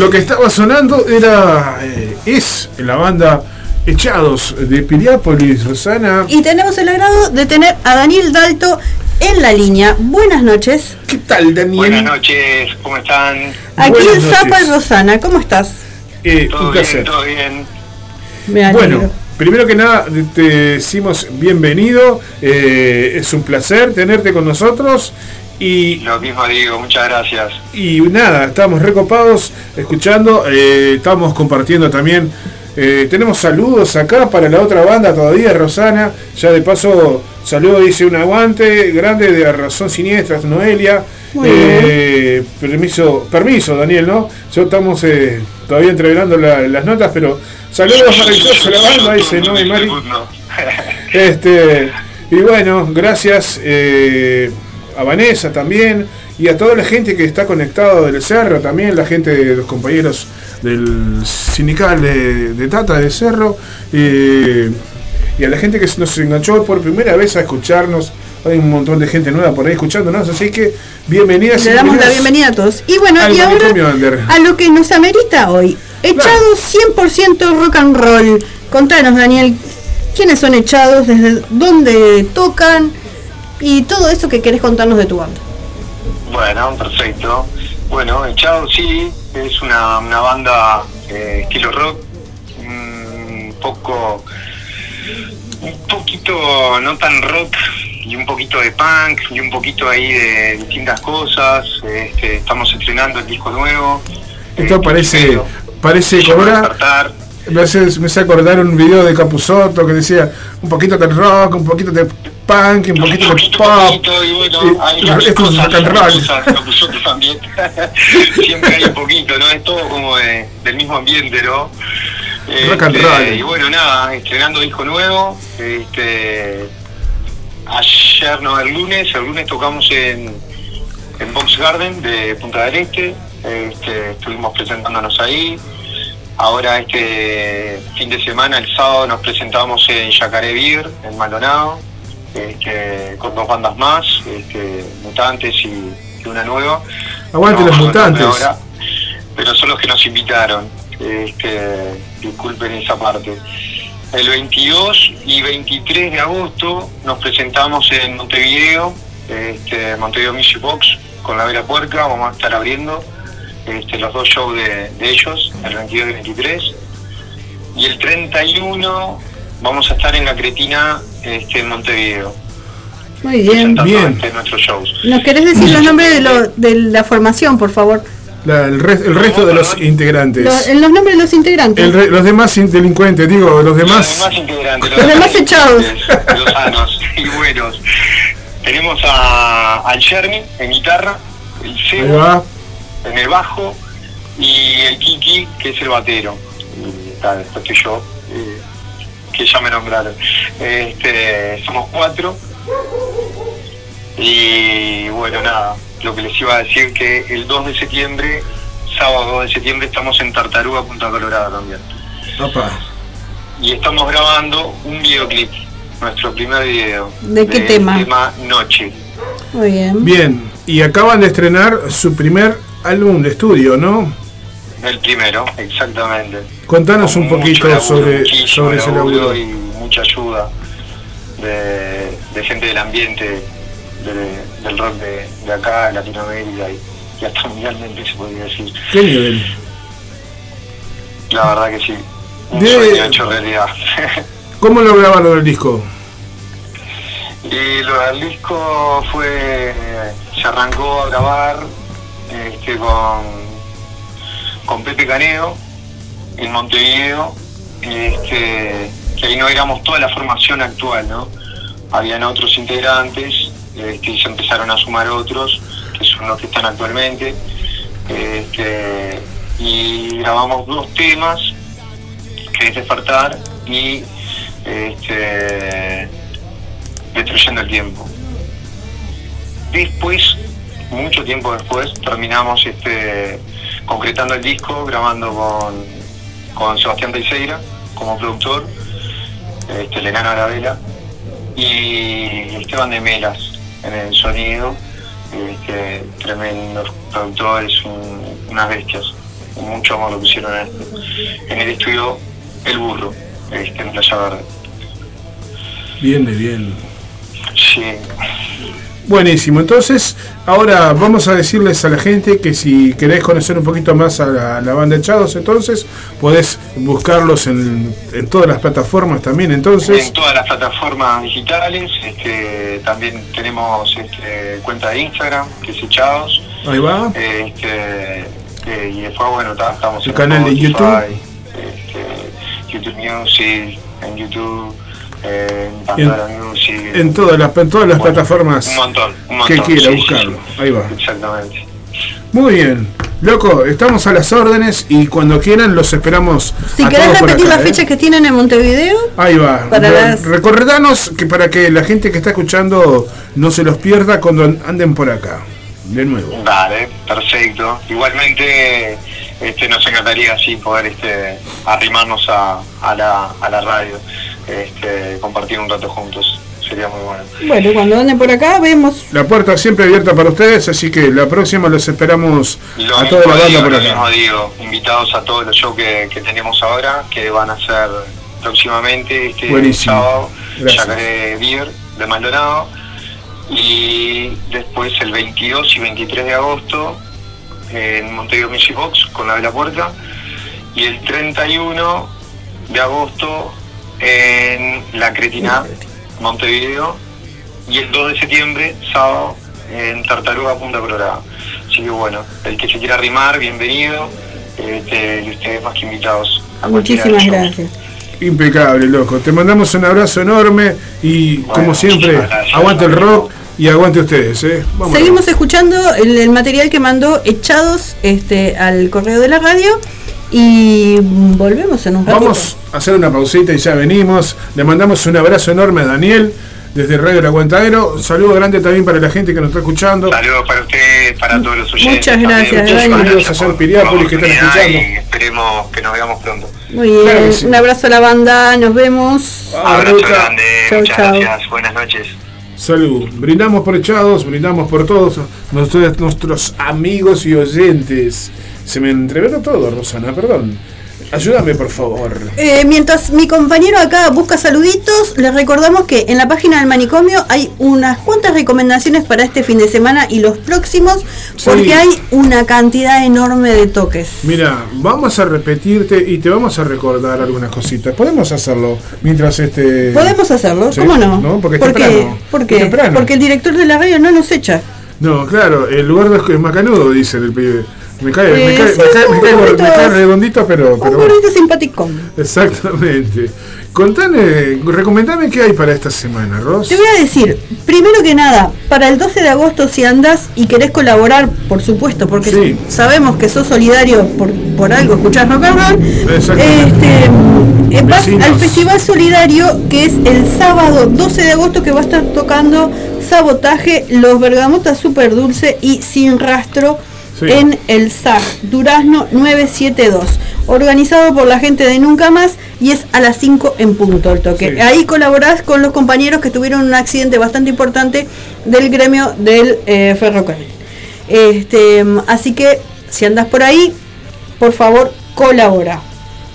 Speaker 1: Lo que estaba sonando era. eh, es la banda Echados de Piriápolis, Rosana.
Speaker 6: Y tenemos el agrado de tener a Daniel Dalto en la línea. Buenas noches.
Speaker 1: ¿Qué tal, Daniel?
Speaker 14: Buenas noches, ¿cómo están?
Speaker 6: Aquí en Zapa. Rosana, ¿cómo estás?
Speaker 1: Eh,
Speaker 14: ¿Todo
Speaker 1: un
Speaker 14: bien? ¿Todo bien?
Speaker 6: Me.
Speaker 1: Bueno, primero que nada te decimos bienvenido, eh, es un placer tenerte con nosotros y,
Speaker 14: Lo mismo digo, muchas gracias.
Speaker 1: y nada, estamos recopados escuchando, eh, estamos compartiendo también, eh, tenemos saludos acá para la otra banda todavía, Rosana, ya de paso saludo, dice un aguante grande de Razón Siniestra, Noelia. Eh, permiso, permiso, Daniel, ¿no? Ya estamos eh, todavía entreverando la- las notas, pero saludos maravillosos a la banda, dice no Mari. [laughs] Este, y bueno, gracias eh, a Vanessa también y a toda la gente que está conectado del Cerro, también la gente de los compañeros del sindical de, de Tata del Cerro eh, y a la gente que nos enganchó por primera vez a escucharnos. Hay un montón de gente nueva por ahí escuchándonos, así que bienvenidas.
Speaker 6: Le damos la bienvenida a todos. Y bueno, y ahora
Speaker 1: Under.
Speaker 6: a lo que nos amerita hoy. Echados 100% rock and roll. Contanos, Daniel, ¿quiénes son echados? ¿Desde dónde tocan? Y todo eso que querés contarnos de tu banda.
Speaker 14: Bueno, perfecto. Bueno, Echado sí, es una, una banda eh, estilo rock, un poco, un poquito no tan rock y un poquito de punk y un poquito ahí de distintas cosas. Este, estamos estrenando el disco nuevo.
Speaker 1: Esto parece, parece cobrar. Me hace, me hace acordar un video de Capuzotto que decía un poquito de rock, un poquito de punk, un poquito de pop.
Speaker 14: poquito, y bueno, hay
Speaker 1: y esto es rock and roll.
Speaker 14: cosas, también. [laughs] Siempre hay un poquito, ¿no? Es todo como de- del mismo ambiente, ¿no?
Speaker 1: Rock and
Speaker 14: Este,
Speaker 1: roll.
Speaker 14: Y bueno, nada, estrenando disco nuevo. Este, ayer, no, el lunes, el lunes tocamos en, en Box Garden de Punta del Este. Este, estuvimos presentándonos ahí. Ahora este fin de semana, el sábado, nos presentamos en Yacaré Beer, en Maldonado, este, con dos bandas más, este, Mutantes y, y una nueva.
Speaker 1: Aguante los mutantes.
Speaker 14: ahora, pero son los que nos invitaron. Este, disculpen esa parte. El 22 y 23 de agosto nos presentamos en Montevideo, este, Montevideo Music Box, con la Vera Puerca, vamos a estar abriendo este, los dos shows de, de ellos, el 22 y 23. Y el 31 vamos a estar en la Cretina este, en Montevideo,
Speaker 6: Muy bien.
Speaker 14: presentando este, nuestros shows.
Speaker 6: ¿Nos querés decir los nombres de, lo- de la formación, por favor?
Speaker 1: La- el, res- el resto de los integrantes.
Speaker 6: Los, en los nombres de los integrantes.
Speaker 1: El re- los demás in- delincuentes, digo, los demás.
Speaker 14: Los demás integrantes,
Speaker 6: Los demás echados.
Speaker 14: Los sanos y buenos. Tenemos a, al Jeremy en guitarra, el. En el bajo y el Kiki, que es el batero. Y está, después estoy yo, eh, que ya me nombraron. Este, somos cuatro. Y bueno, nada, lo que les iba a decir que el 2 de septiembre, sábado 2 de septiembre, estamos en Tartaruga, Punta Colorada también.
Speaker 1: Opa.
Speaker 14: Y estamos grabando un videoclip, nuestro primer video.
Speaker 6: ¿De qué tema?
Speaker 14: tema Noche.
Speaker 6: Muy bien.
Speaker 1: Bien, y acaban de estrenar su primer álbum de estudio, ¿no?
Speaker 14: El primero, exactamente.
Speaker 1: Contanos
Speaker 14: Con
Speaker 1: un poquito
Speaker 14: laburo,
Speaker 1: sobre, sobre ese laburo.
Speaker 14: y mucha ayuda de, de gente del ambiente de- del rock de, de acá, de Latinoamérica y, y hasta [laughs] mundialmente se podría decir.
Speaker 1: ¿Qué nivel?
Speaker 14: La verdad que sí. Un
Speaker 1: De-
Speaker 14: sueño hecho realidad. [laughs]
Speaker 1: ¿Cómo lo grabaron el disco?
Speaker 14: y lo del disco fue. se arrancó a grabar este, con, con Pepe Canedo en Montevideo, este, que ahí no éramos toda la formación actual, ¿no? Habían otros integrantes, este, y se empezaron a sumar otros, que son los que están actualmente, este, y grabamos dos temas, que es Despertar y este, Destruyendo el Tiempo. Después, mucho tiempo después, terminamos este, concretando el disco, grabando con, con Sebastián Teixeira como productor, este, el enano Arabela, y Esteban de Melas en el sonido, este, tremendos productores, un- unas bestias. mucho amor lo pusieron en, en el estudio El Burro, este, en Playa Verde.
Speaker 1: Bien de bien.
Speaker 14: Sí.
Speaker 1: Buenísimo, entonces ahora vamos a decirles a la gente que si querés conocer un poquito más a la, la banda Echados, entonces podés buscarlos en, en todas las plataformas también, entonces...
Speaker 14: En todas las plataformas digitales, este, también tenemos este, cuenta de Instagram, que es Echados.
Speaker 1: Ahí va.
Speaker 14: Este, y después, bueno, ta- estamos
Speaker 1: El
Speaker 14: en
Speaker 1: canal de YouTube.
Speaker 14: este, YouTube Music, en YouTube, eh, en Music.
Speaker 1: En todas las, en todas las
Speaker 14: Bueno,
Speaker 1: plataformas
Speaker 14: Un montón, un
Speaker 1: que quiera
Speaker 14: sí,
Speaker 1: buscarlo.
Speaker 14: sí.
Speaker 1: Ahí va.
Speaker 14: Exactamente.
Speaker 1: Muy bien. Loco, estamos a las órdenes y cuando quieran los esperamos.
Speaker 6: Si
Speaker 1: a
Speaker 6: querés
Speaker 1: todos por
Speaker 6: repetir
Speaker 1: acá,
Speaker 6: las
Speaker 1: ¿eh?
Speaker 6: fechas que tienen en Montevideo,
Speaker 1: Ahí va.
Speaker 6: Para
Speaker 1: Re-
Speaker 6: las-
Speaker 1: Recordanos que para que la gente que está escuchando no se los pierda cuando anden por acá. De nuevo.
Speaker 14: Vale, perfecto. Igualmente este, nos encantaría así poder este, arrimarnos a, a, la, a la radio, este, compartir un rato juntos. Sería muy bueno.
Speaker 6: bueno, cuando anden por acá vemos.
Speaker 1: La puerta siempre abierta para ustedes, así que la próxima los esperamos
Speaker 14: Lo
Speaker 1: a toda la banda
Speaker 14: digo,
Speaker 1: por
Speaker 14: lo
Speaker 1: acá.
Speaker 14: mismo digo, invitados a todos los shows que, que tenemos ahora, que van a ser próximamente este
Speaker 1: Buenísimo.
Speaker 14: sábado,
Speaker 1: Gracias.
Speaker 14: Yacaré Beer de Maldonado, y después el 22 y 23 de agosto en Montevideo Music Box con la de la puerta, y el 31 de agosto en La Cretina, Montevideo, y el 2 de septiembre, sábado, en Tartaruga Punta Colorada. Así que bueno, el que se quiera arrimar, bienvenido, este, y ustedes más que invitados. a
Speaker 6: Muchísimas gracias.
Speaker 1: Impecable, loco. Te mandamos un abrazo enorme y como siempre, aguante el rock y aguante ustedes, ¿eh?
Speaker 6: Seguimos escuchando el, el material que mandó Echados este, al correo de la radio y volvemos en un ratito.
Speaker 1: Vamos a hacer una pausita y ya venimos. Le mandamos un abrazo enorme a Daniel desde Radio El Aguantadero. Un saludo grande también para la gente que nos está escuchando.
Speaker 14: Saludos para ustedes, para todos los oyentes.
Speaker 6: Muchas gracias,
Speaker 14: también.
Speaker 6: Dani.
Speaker 14: Muchas
Speaker 1: Saludos a San Piriápolis que están escuchando.
Speaker 14: Y esperemos que nos veamos pronto.
Speaker 6: Muy bien,
Speaker 1: Claro que sí.
Speaker 6: un abrazo a la banda, nos vemos.
Speaker 14: Abrazo
Speaker 1: Ruta.
Speaker 14: grande,
Speaker 6: Chau,
Speaker 14: muchas
Speaker 6: chau.
Speaker 14: gracias, buenas noches.
Speaker 1: Salud. Brindamos por echados, brindamos por todos nuestros, nuestros amigos y oyentes. Se me entreveró todo, Rosana, perdón. Ayúdame, por favor.
Speaker 6: Eh, mientras mi compañero acá busca saluditos, les recordamos que en la página del manicomio hay unas cuantas recomendaciones para este fin de semana y los próximos, porque
Speaker 1: Sí.
Speaker 6: hay una cantidad enorme de toques.
Speaker 1: Mira, vamos a repetirte y te vamos a recordar algunas cositas. Podemos hacerlo mientras este.
Speaker 6: Podemos hacerlo,
Speaker 1: Sí,
Speaker 6: ¿cómo no?
Speaker 1: ¿no? Porque
Speaker 6: ¿Por
Speaker 1: temprano.
Speaker 6: ¿Por qué?
Speaker 1: temprano.
Speaker 6: Porque el director de la radio no nos echa.
Speaker 1: No, claro, el lugar es macanudo, dice el pibe. Me cae, me
Speaker 6: Eh,
Speaker 1: cae,
Speaker 6: sí,
Speaker 1: me cae, me cae- me cae redondito, pero,
Speaker 6: Un
Speaker 1: pero bueno.
Speaker 6: simpaticón.
Speaker 1: Exactamente. Contame, recomendame qué hay para esta semana, Ros.
Speaker 6: Te voy a decir, primero que nada, para el 12 de agosto si andás y querés colaborar, por supuesto, porque
Speaker 1: Sí.
Speaker 6: sabemos que sos solidario por, por algo, escuchás roll,
Speaker 1: Exactamente.
Speaker 6: este, eh, vas al Festival Solidario, que es el sábado 12 de agosto, que va a estar tocando Sabotaje, Los Bergamotas Super Dulce y Sin Rastro
Speaker 1: Sí.
Speaker 6: en el SAG Durazno 972, organizado por la gente de Nunca Más y es a las 5 en punto el toque.
Speaker 1: Sí.
Speaker 6: Ahí colaborás con los compañeros que tuvieron un accidente bastante importante del gremio del eh, ferrocarril. Este, así que si andás por ahí, por favor, colabora.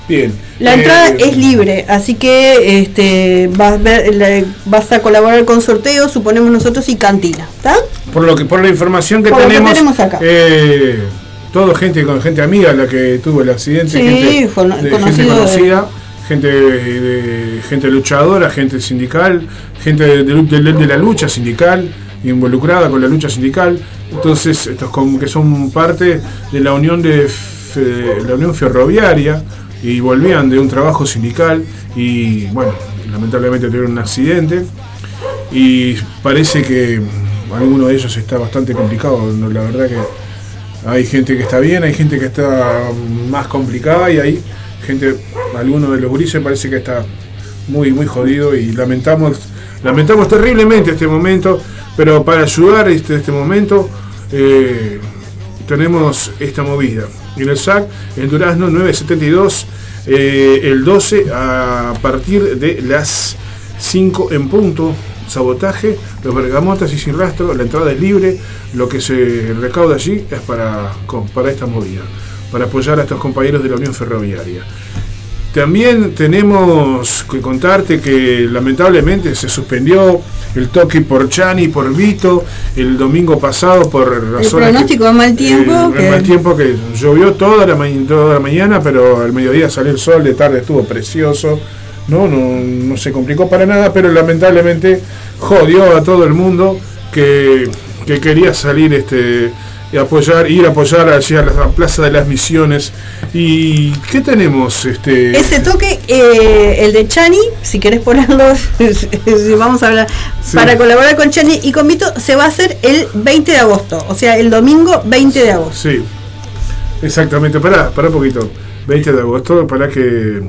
Speaker 1: Bien.
Speaker 6: La
Speaker 1: Eh,
Speaker 6: entrada es libre, así que este, vas, a ver- la- vas a colaborar con sorteos, suponemos nosotros, y cantina. ¿Está?
Speaker 1: Por lo que por la información que
Speaker 6: Por lo que
Speaker 1: tenemos,
Speaker 6: acá.
Speaker 1: eh, todo gente con gente amiga la que tuvo el accidente,
Speaker 6: Sí,
Speaker 1: gente, de- gente
Speaker 6: de-
Speaker 1: conocida, gente de, gente luchadora, gente sindical, gente de, de- la lucha sindical involucrada con la lucha sindical. Entonces, estos con- que son parte de la unión de la unión ferroviaria y volvían de un trabajo sindical y bueno, lamentablemente tuvieron un accidente y parece que alguno de ellos está bastante complicado. La verdad que hay gente que está bien, hay gente que está más complicada y hay gente, alguno de los grises parece que está muy muy jodido y lamentamos lamentamos terriblemente este momento, pero para ayudar este este momento eh, tenemos esta movida. En el SAC, en Durazno 972, eh, el 12 a partir de las 5 en punto, sabotaje, los bergamotas y sin rastro, la entrada es libre, lo que se recauda allí es para, para esta movida. para apoyar a estos compañeros de la Unión Ferroviaria. También tenemos que contarte que lamentablemente se suspendió el toque por Chani por Vito el domingo pasado por
Speaker 6: El
Speaker 1: razones. que-
Speaker 6: pronóstico de mal tiempo.
Speaker 1: eh,
Speaker 6: que-
Speaker 1: el mal tiempo que llovió toda la, toda la mañana, pero al mediodía salió el sol, de tarde estuvo precioso. No, no, no se complicó para nada, pero lamentablemente jodió a todo el mundo que, que quería salir este y apoyar, ir a apoyar allí a la Plaza de las Misiones. ¿Y qué tenemos? Este,
Speaker 6: Ese toque, eh, el de Chani, si querés ponerlo, [laughs] vamos a hablar,
Speaker 1: Sí.
Speaker 6: para colaborar con Chani y con Vito, se va a hacer el 20 de agosto, o sea, el domingo 20 de agosto.
Speaker 1: Sí, exactamente. Pará, pará un poquito. 20 de agosto, para que.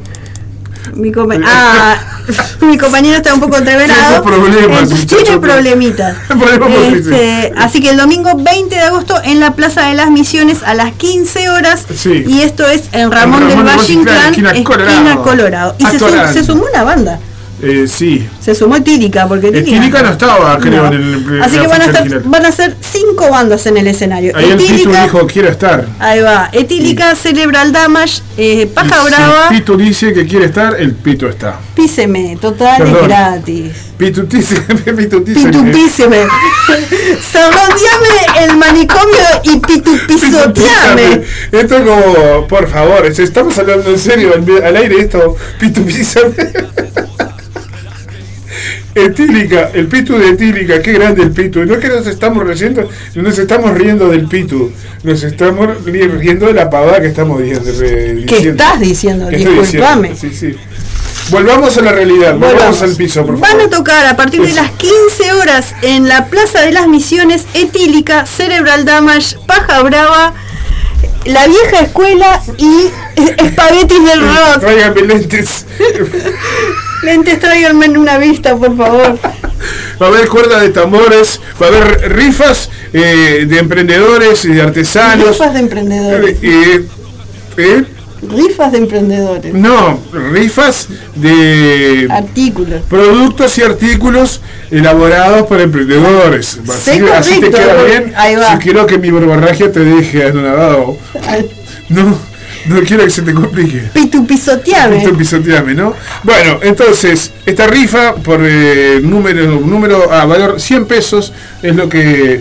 Speaker 6: Mi, compa- ah, [laughs] mi compañero está un poco entreverado.
Speaker 1: Muchacho.
Speaker 6: tiene problemitas. [laughs] Este, así que el domingo 20 de agosto en la Plaza de las Misiones a las 15 horas.
Speaker 1: Sí.
Speaker 6: Y esto es en Ramón,
Speaker 1: En Ramón
Speaker 6: del Valle Inclán,
Speaker 1: esquina
Speaker 6: esquina
Speaker 1: Colorado.
Speaker 6: Colorado. Y se, su- se sumó una banda.
Speaker 1: Eh, sí.
Speaker 6: Se sumó Tílica, porque
Speaker 1: Eh, Tílica no estaba, creo, en el-
Speaker 6: Así que van a, estar, van a ser cinco bandas en el escenario.
Speaker 1: Ahí el Pitu
Speaker 6: Etílica,
Speaker 1: dijo quiere estar.
Speaker 6: ahí va. Etílica, Cerebral Damage, eh, Paja
Speaker 1: Si
Speaker 6: Brava,
Speaker 1: Pitu dice que quiere estar, el Pitu está.
Speaker 6: Píseme, total es
Speaker 1: Perdón.
Speaker 6: gratis.
Speaker 1: Pitu dice, [laughs] Pitu dice.
Speaker 6: Pitupíseme. Sarrondeame [laughs] el manicomio y pitupisoteame.
Speaker 1: Esto es como, por favor, si estamos hablando en serio al, al aire esto, Pitu písame. [laughs] Etílica, el pitu de etílica, qué grande el pitu. No es que nos estamos riendo, nos estamos riendo del pitu, nos estamos ri- riendo de la pavada que estamos diciendo.
Speaker 6: ¿Qué estás diciendo?
Speaker 1: ¿Qué
Speaker 6: Disculpame.
Speaker 1: diciendo? Sí, sí. Volvamos a la realidad, volvamos
Speaker 6: Volvamos.
Speaker 1: al piso, por
Speaker 6: Van
Speaker 1: favor.
Speaker 6: a tocar a partir de las 15 horas en la Plaza de las Misiones Etílica, Cerebral Damage, Paja Brava, La Vieja Escuela y [laughs] Espaguetis del Rock.
Speaker 1: Lentes. [laughs]
Speaker 6: Lentes, tráiganme en una vista, por favor.
Speaker 1: Va a haber cuerda de tambores, va a haber rifas eh, de emprendedores y de artesanos.
Speaker 6: Rifas de emprendedores.
Speaker 1: Eh, eh,
Speaker 6: Rifas de emprendedores.
Speaker 1: no, rifas de
Speaker 6: Artículos.
Speaker 1: productos y artículos elaborados por emprendedores. Así, te queda bien.
Speaker 6: ahí va.
Speaker 1: Si quiero que mi borragia te deje anonadado. No, no quiero que se te complique.
Speaker 6: Pitupisoteame.
Speaker 1: Esto pisoteame, ¿no? Bueno, entonces, esta rifa por eh, número, número a valor 100 pesos es lo que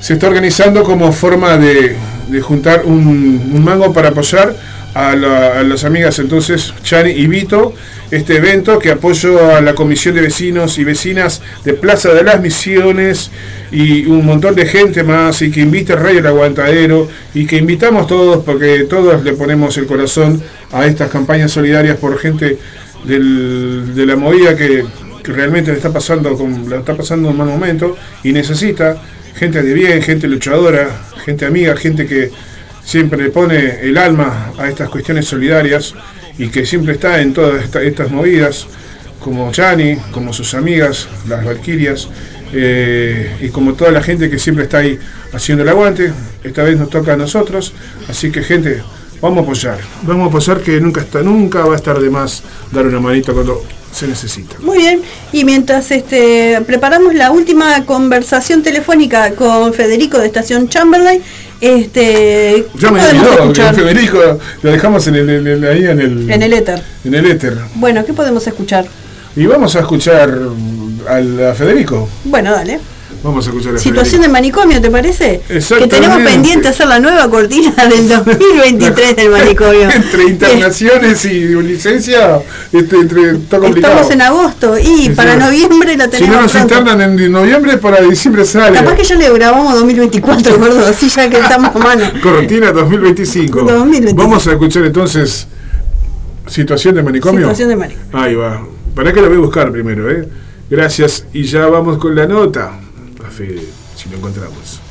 Speaker 1: se está organizando como forma de, de juntar un, un mango para apoyar a, la- a las amigas entonces Chani y Vito este evento que apoyo a la comisión de vecinos y vecinas de Plaza de las Misiones y un montón de gente más y que invita a Radio El Aguantadero y que invitamos todos porque todos le ponemos el corazón a estas campañas solidarias por gente de la movida que, realmente le está pasando con, la está pasando un mal momento y necesita gente de bien, gente luchadora, gente amiga, gente que siempre le pone el alma a estas cuestiones solidarias y que siempre está en todas esta- estas movidas, como Chani, como sus amigas, las Valquirias, eh, y como toda la gente que siempre está ahí haciendo el aguante. Esta vez nos toca a nosotros, así que gente, vamos a apoyar, vamos a apoyar que nunca está, nunca va a estar de más dar una manito cuando se necesita.
Speaker 6: Muy bien, y mientras este, preparamos la última conversación telefónica con Federico de Estación Chamberlain, este, ¿qué
Speaker 1: Ya me olvidó? Federico lo dejamos en el, en el- ahí en el,
Speaker 6: En el éter.
Speaker 1: en el éter.
Speaker 6: Bueno, ¿qué podemos escuchar?
Speaker 1: Y vamos a escuchar al, a Federico.
Speaker 6: Bueno, dale.
Speaker 1: Vamos a escuchar a
Speaker 6: Situación de manicomio, ¿te parece? Que tenemos pendiente hacer la nueva cortina del [laughs] 2023 del manicomio.
Speaker 1: Entre internaciones y licencia, este, entre, está complicado.
Speaker 6: Estamos en agosto y para noviembre la
Speaker 1: Si no
Speaker 6: tenemos
Speaker 1: nos
Speaker 6: pronto.
Speaker 1: internan en noviembre, para diciembre sale.
Speaker 6: Capaz que ya le grabamos 2024, gordo, así ya que estamos a mano. [laughs]
Speaker 1: Cortina 2025.
Speaker 6: 2025.
Speaker 1: Vamos a escuchar entonces Situación de manicomio.
Speaker 6: Situación de manicomio.
Speaker 1: Ahí va. Para que lo voy a buscar primero, ¿eh? Gracias. Y ya vamos con la nota. A fe, si lo encontramos.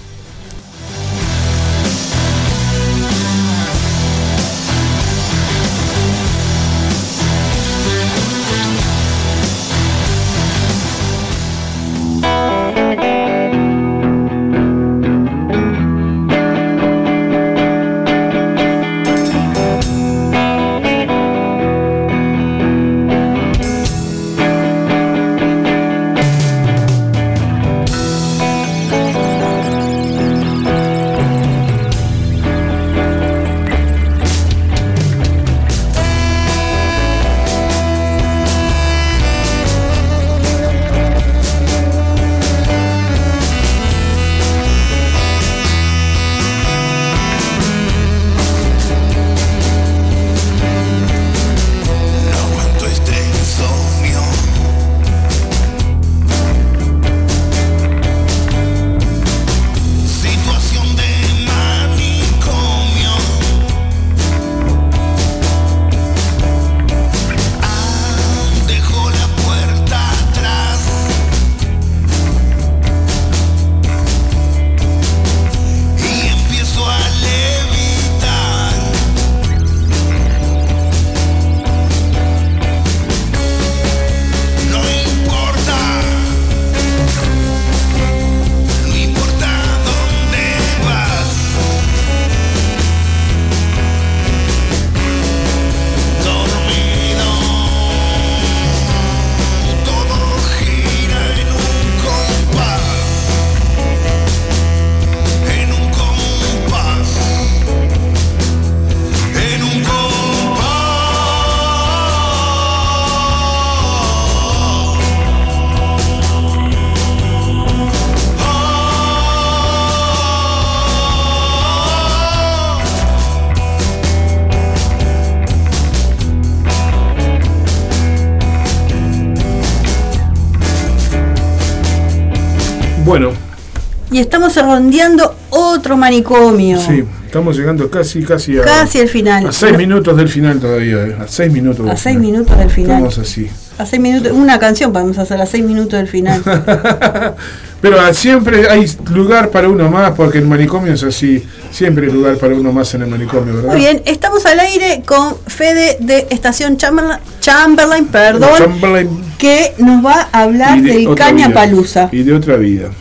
Speaker 6: Estamos rondeando otro manicomio.
Speaker 1: sí, estamos llegando casi, casi a.
Speaker 6: Casi al final.
Speaker 1: A seis minutos del final todavía, eh, a seis minutos.
Speaker 6: A seis
Speaker 1: final.
Speaker 6: minutos del final.
Speaker 1: Estamos así.
Speaker 6: A seis minutos, una canción podemos hacer a seis minutos del final. [laughs]
Speaker 1: Pero ah, siempre hay lugar para uno más, porque el manicomio es así. Siempre hay lugar para uno más en el manicomio, ¿verdad?
Speaker 6: Muy bien, estamos al aire con Fede de Estación Chamberlain, Chamberlain perdón,
Speaker 1: Chamberlain
Speaker 6: que nos va a hablar
Speaker 1: y de
Speaker 6: del Caña. Palusa.
Speaker 1: Y de otra vida,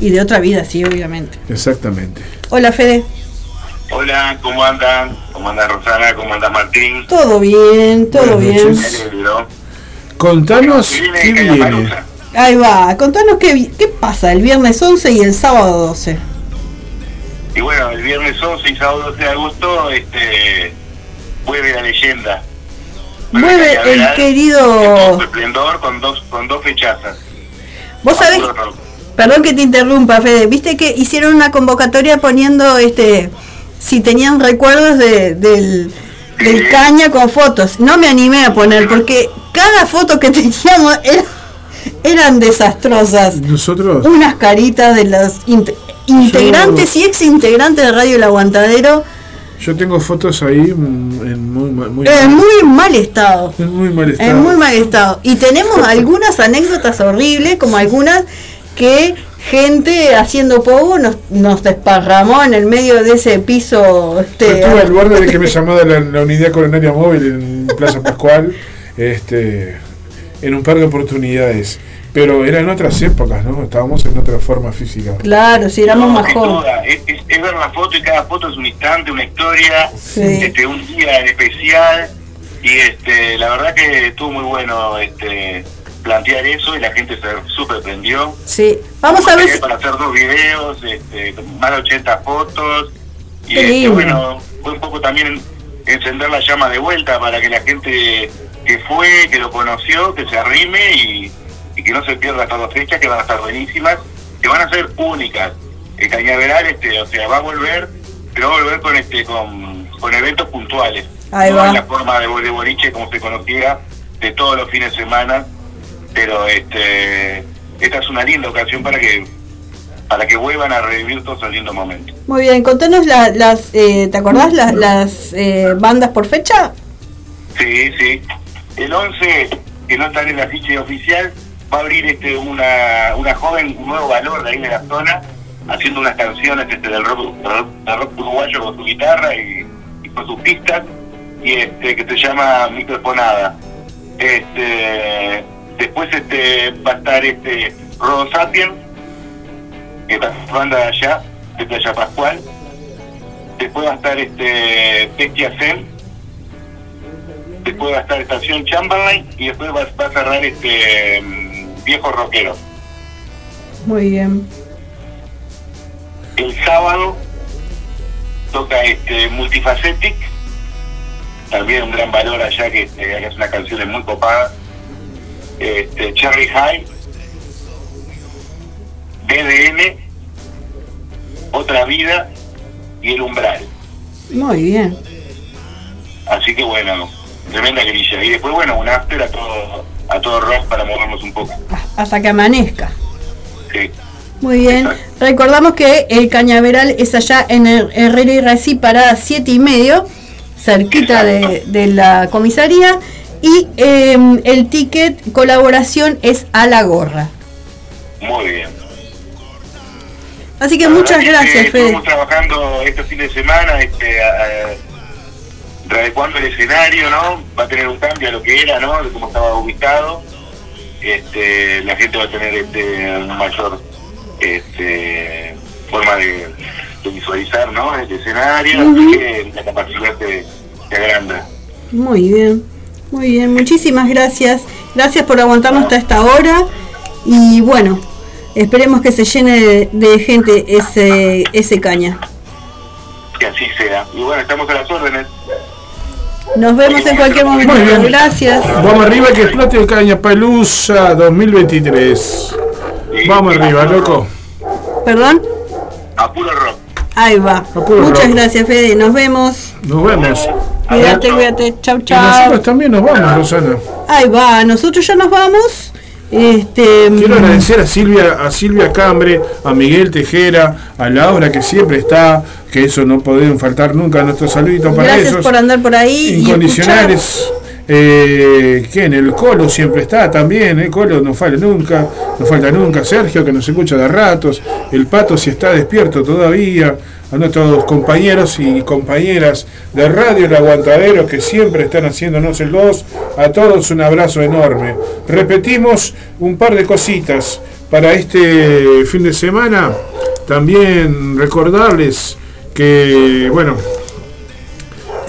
Speaker 6: Y de otra vida, sí, obviamente.
Speaker 1: exactamente.
Speaker 6: Hola Fede,
Speaker 15: Hola, ¿cómo andan? ¿Cómo anda Rosana? ¿Cómo anda Martín?
Speaker 6: todo bien, todo bien.
Speaker 1: Contanos
Speaker 15: Viene
Speaker 1: qué viene.
Speaker 6: Ahí va, contanos qué, qué pasa el viernes 11 y el sábado 12.
Speaker 15: Y bueno, el viernes 11 y sábado 12 de agosto, este, vuelve la leyenda.
Speaker 6: Mueve el querido...
Speaker 15: Su esplendor con dos, con dos fechazas.
Speaker 6: Vos sabés. Perdón que te interrumpa Fede, viste que hicieron una convocatoria poniendo este si tenían recuerdos de, del, del caña con fotos. No me animé a poner porque cada foto que [laughs] teníamos era- eran desastrosas.
Speaker 1: Nosotros,
Speaker 6: Unas caritas de los int- integrantes y ex integrantes de Radio El Aguantadero
Speaker 1: yo tengo fotos ahí mm, en muy, muy,
Speaker 6: en muy mal estado.
Speaker 1: en muy mal estado.
Speaker 6: En muy mal estado. Y tenemos [laughs] algunas anécdotas horribles, como algunas que gente haciendo pogo nos, nos desparramó en el medio de ese piso.
Speaker 1: Yo
Speaker 6: Este,
Speaker 1: estuve al borde de que me [laughs] llamó de la, la unidad coronaria móvil en Plaza [laughs] Pascual, este, en un par de oportunidades. Pero eran otras épocas, ¿no? Estábamos en otra forma física.
Speaker 6: claro, si éramos
Speaker 15: No,
Speaker 6: más jóvenes.
Speaker 15: es, es- es ver la foto y cada foto es un instante, una historia,
Speaker 6: Sí.
Speaker 15: este, un día en especial. Y este, la verdad que estuvo muy bueno este, plantear eso y la gente se súper prendió.
Speaker 6: Sí, vamos a ver si-
Speaker 15: Para hacer dos videos, este, más de 80 fotos. Y este, bueno, fue un poco también encender la llama de vuelta para que la gente que fue, que lo conoció, que se arrime y, y que no se pierda estas dos fechas que van a estar buenísimas, que van a ser únicas. El Cañaveral, este, o sea, va a volver, pero va a volver con este, con, con eventos puntuales.
Speaker 6: Ahí
Speaker 15: no
Speaker 6: va.
Speaker 15: en la forma de, de boliche como se conocía de todos los fines de semana, pero este esta es una linda ocasión para que para que vuelvan a revivir todos esos lindos momentos.
Speaker 6: Muy bien, contanos la- las, eh, ¿te acordás las, las eh, bandas por fecha?
Speaker 15: Sí, sí. El 11, que no está en la ficha oficial, va a abrir este una, una joven, un nuevo valor de ahí de la zona, haciendo unas canciones este, del, rock, del rock uruguayo con su guitarra y, y con sus pistas, y este que se llama Microfonada. Este, después este va a estar este Rodo Sapien, que es la banda de allá, de Playa Pascual. Después va a estar este Bestia Zen, después va a estar Estación Chamberlain y después va, va a cerrar este mm, Viejo Rockero.
Speaker 6: Muy bien.
Speaker 15: El sábado toca este Multifacetic, también un gran valor allá que, este, que hace unas canciones muy copadas. Este, Cherry High, DDN, Otra Vida y El Umbral.
Speaker 6: Muy bien.
Speaker 15: Así que bueno, tremenda grilla. Y después, bueno, un after a todo, a todo rock para movernos un poco.
Speaker 6: Hasta que amanezca.
Speaker 15: Sí.
Speaker 6: Muy bien. Recordamos que el cañaveral es allá en el Herrera y Rací, parada 7 y medio, cerquita de, de la comisaría. Y eh, el ticket colaboración es a la gorra.
Speaker 15: Muy bien.
Speaker 6: Así que
Speaker 15: La
Speaker 6: muchas gracias,
Speaker 15: que
Speaker 6: Fede.
Speaker 15: Estuvimos trabajando este fin de semana, este, readecuando el escenario, ¿no? Va a tener un cambio a lo que era, ¿no? De cómo estaba ubicado. Este, la gente va a tener este, una mayor este, forma de, de visualizar, ¿no? El escenario, así que la capacidad se, se agranda.
Speaker 6: Muy bien, muy bien. Muchísimas gracias. Gracias por aguantarnos hasta esta hora. Y bueno, esperemos que se llene de, de gente ese, ese caña.
Speaker 15: Que así sea. Y bueno, estamos a las órdenes.
Speaker 6: Nos vemos en cualquier momento.
Speaker 1: Muy bien.
Speaker 6: Gracias.
Speaker 1: Vamos arriba que explote el Caña Pelusa 2023. Vamos arriba, loco.
Speaker 6: ¿Perdón?
Speaker 15: A puro rock.
Speaker 6: Ahí va. Muchas gracias, Fede. Nos vemos.
Speaker 1: Nos vemos.
Speaker 6: Cuídate, cuídate. Chau,
Speaker 1: Y nosotros
Speaker 6: chau.
Speaker 1: también nos vamos, Rosana.
Speaker 6: Ahí va. Nosotros ya nos vamos. Este,
Speaker 1: Quiero
Speaker 6: mm,
Speaker 1: agradecer a Silvia, a Silvia Cambre, a Miguel Tejera, a Laura que siempre está, que eso no pueden faltar nunca nuestro saludito para
Speaker 6: Gracias
Speaker 1: ellos.
Speaker 6: por andar por ahí. y
Speaker 1: Incondicionales. Eh, ¿Quién? El Colo siempre está también, el Colo no falta nunca, no falta nunca. Sergio que nos escucha de ratos, el Pato si está despierto todavía, a nuestros compañeros y compañeras de Radio El Aguantadero que siempre están haciéndonos el 2, a todos un abrazo enorme. Repetimos un par de cositas para este fin de semana. También recordarles que, bueno,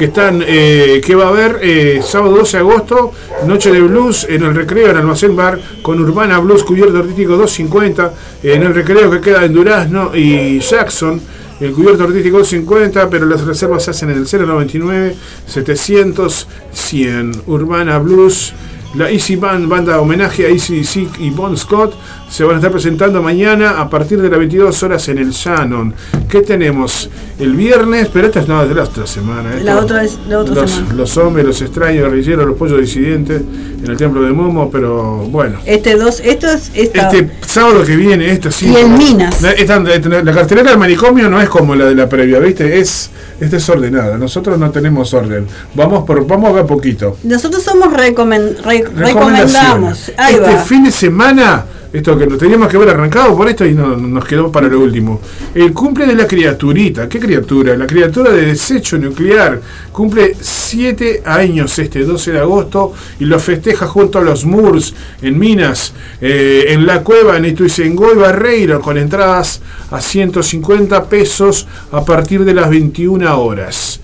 Speaker 1: que están eh, que va a haber eh, sábado 12 de agosto Noche de Blues en el recreo en Almacén Bar con Urbana Blues cubierto artístico 250 en el recreo que queda en Durazno y Jackson el cubierto artístico 250 pero las reservas se hacen en el 099 700 100 Urbana Blues la Easy Band, banda homenaje a Easy Sick y Bon Scott, se van a estar presentando mañana a partir de las 22 horas en el Shannon. ¿Qué tenemos? El viernes, pero esta es no, de la otra semana.
Speaker 6: La
Speaker 1: Esto-
Speaker 6: otra es la otra
Speaker 1: los,
Speaker 6: semana.
Speaker 1: los hombres, los extraños, guerrilleros, los pollos disidentes en el templo de Momo, pero bueno.
Speaker 6: Este dos, esto es esta.
Speaker 1: Este sábado que viene, esto sí.
Speaker 6: Y en Minas.
Speaker 1: La, esta- la cartelera del manicomio no es como la de la previa, ¿viste? Es, es desordenada. Nosotros no tenemos orden. Vamos por vamos a ver poquito.
Speaker 6: Nosotros somos recomen- re- recomendamos. Ahí
Speaker 1: este
Speaker 6: va.
Speaker 1: fin de semana, esto que nos teníamos que haber arrancado por esto y no, nos quedó para lo último. El cumple de la criaturita. ¿Qué criatura? La criatura de desecho nuclear. Cumple 7 años este 12 de agosto y lo festeja junto a los Moors en Minas, eh, en la cueva en Ituizengó y Barreiro, con entradas a 150 pesos a partir de las 21 horas.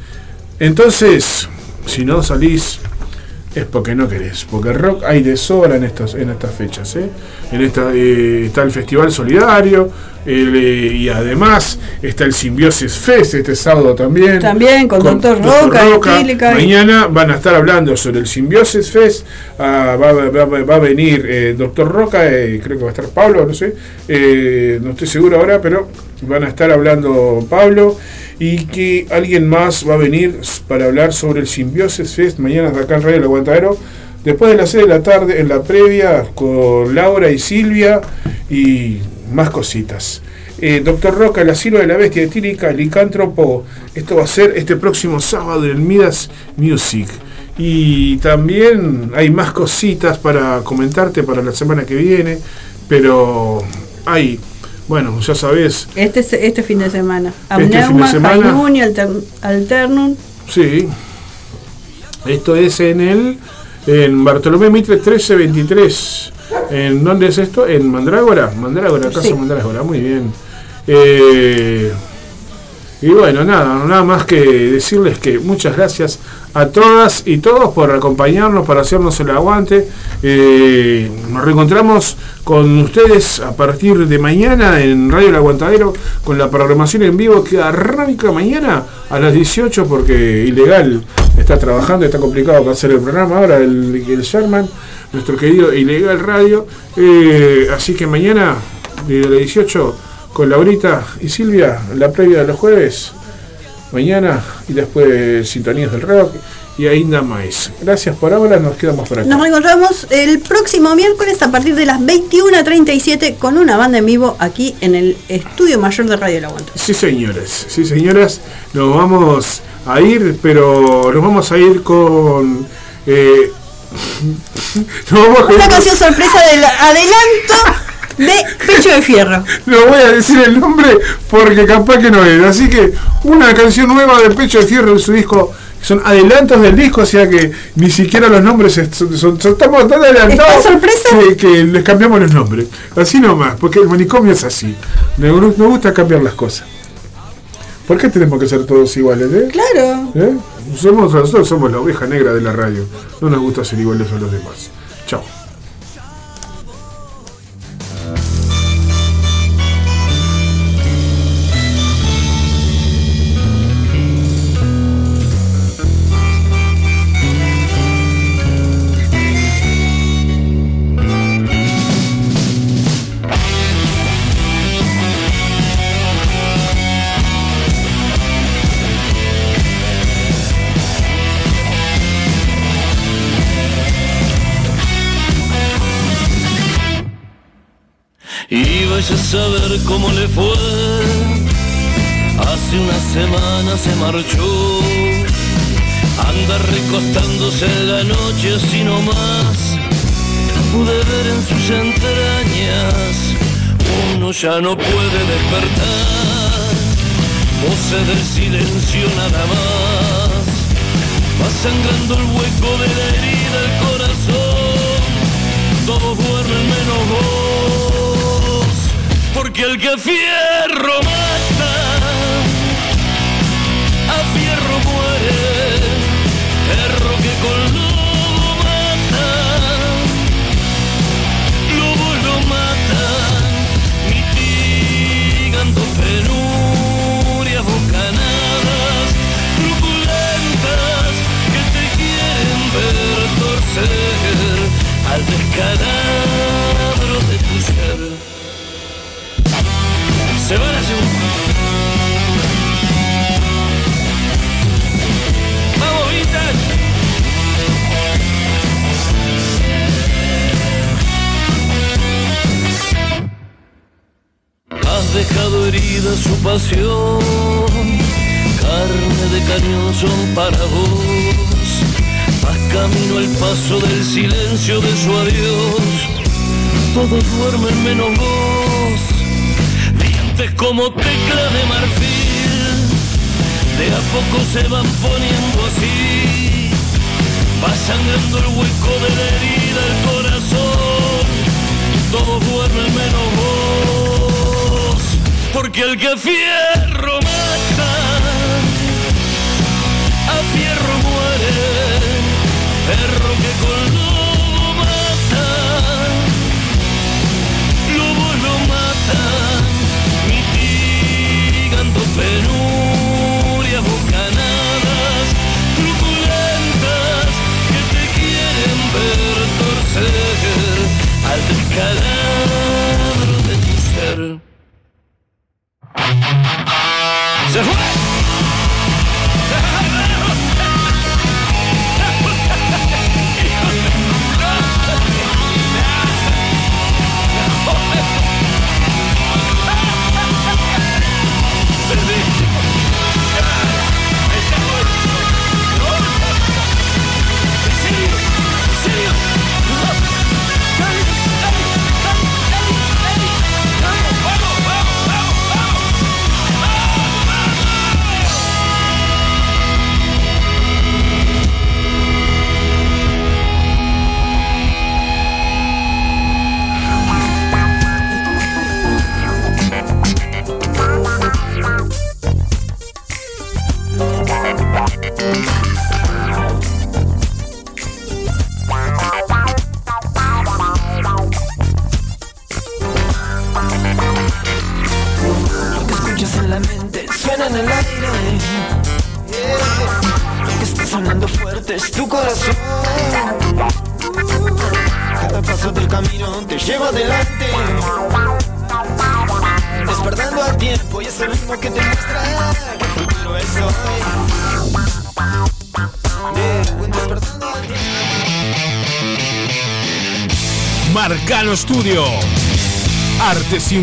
Speaker 1: Entonces, si no salís es porque no querés, porque rock hay de sobra en estos, en estas fechas, ¿eh? En esta eh, está el Festival Solidario el, eh, y además está el Simbiosis Fest este sábado también.
Speaker 6: También con Dr. Roca, Etílica y-
Speaker 1: Mañana van a estar hablando sobre el Simbiosis Fest. ah, va, va- va- va a venir eh, Dr. Roca, creo que va a estar Pablo, no sé, no estoy seguro ahora, pero van a estar hablando Pablo y que alguien más va a venir para hablar sobre el Simbiosis Fest mañana acá en Radio El Aguantadero. Después de las 6 de la tarde, en la previa, con Laura y Silvia y más cositas. Eh, Doctor Roca, la sirva de la bestia etílica, licántropo. Esto va a ser este próximo sábado en el Midas Music. Y también hay más cositas para comentarte para la semana que viene. Pero hay, bueno, ya sabés,
Speaker 6: Este, es- este fin de semana.
Speaker 1: Este fin de
Speaker 6: Amneuma. Hainuni, Alter- Alternum.
Speaker 1: Sí. Esto es en el en Bartolomé Mitre 1323. ¿En dónde es esto? En Mandrágora. Mandrágora, Casa
Speaker 6: Sí.
Speaker 1: Mandrágora, muy bien. Eh, y bueno, nada, nada más que decirles que muchas gracias a todas y todos por acompañarnos, por hacernos el aguante. Eh, nos reencontramos con ustedes a partir de mañana en Radio El Aguantadero con la programación en vivo que arranca mañana a las 18 porque Ilegal está trabajando, está complicado para hacer el programa ahora, el, Sherman, nuestro querido Ilegal Radio. Eh, así que mañana de las 18 con Laurita y Silvia, la previa de los jueves, mañana y después Sintonías del Rock y ainda más. Gracias por ahora, nos quedamos por acá.
Speaker 6: Nos reencontramos el próximo miércoles a partir de las 21.37 con una banda en vivo aquí en el estudio mayor de Radio El Aguante.
Speaker 1: Sí, señores, sí, señoras, nos vamos a ir, pero nos vamos a ir con. eh, [laughs] nos vamos a ir
Speaker 6: Una canción sorpresa del adelanto [laughs] de Pecho de Fierro. [laughs]
Speaker 1: No voy a decir el nombre porque capaz que no es. Así que una canción nueva de Pecho de Fierro en su disco. Son adelantos del disco, o sea que ni siquiera los nombres es- son, son- son- estamos tan adelantados. Que, que les cambiamos los nombres. Así nomás, porque el manicomio es así. Gu- nos gusta cambiar las cosas. ¿Por qué tenemos que ser todos iguales? Eh?
Speaker 6: Claro.
Speaker 1: ¿Eh? Somos, nosotros somos la oveja negra de la radio. No nos gusta ser iguales a los demás. Chao.
Speaker 5: Cómo le fue. Hace una semana se marchó. Anda recostándose la noche así nomás. Pude ver en sus entrañas. Uno ya no puede despertar. Voce del silencio nada más. Va sangrando el hueco de la herida el corazón. Todos duermen menos vos. Porque el que fierro mata, a fierro muere. Perro que con lobo mata, lobo lo matan, mitigando penurias, para vos. Vas camino al paso del silencio de su adiós. Todos duermen menos vos, dientes como teclas de marfil. De a poco se van poniendo así. Va sangrando el hueco de la herida el corazón. Todos duermen menos vos. Porque el que fierro mata, Perro que con lobo mata, lobo lo matan, mitigando penurias, bocanadas, truculentas que te quieren ver torcer al descalabro de tu ser. ¡Se fue!
Speaker 10: Studio. Arte sin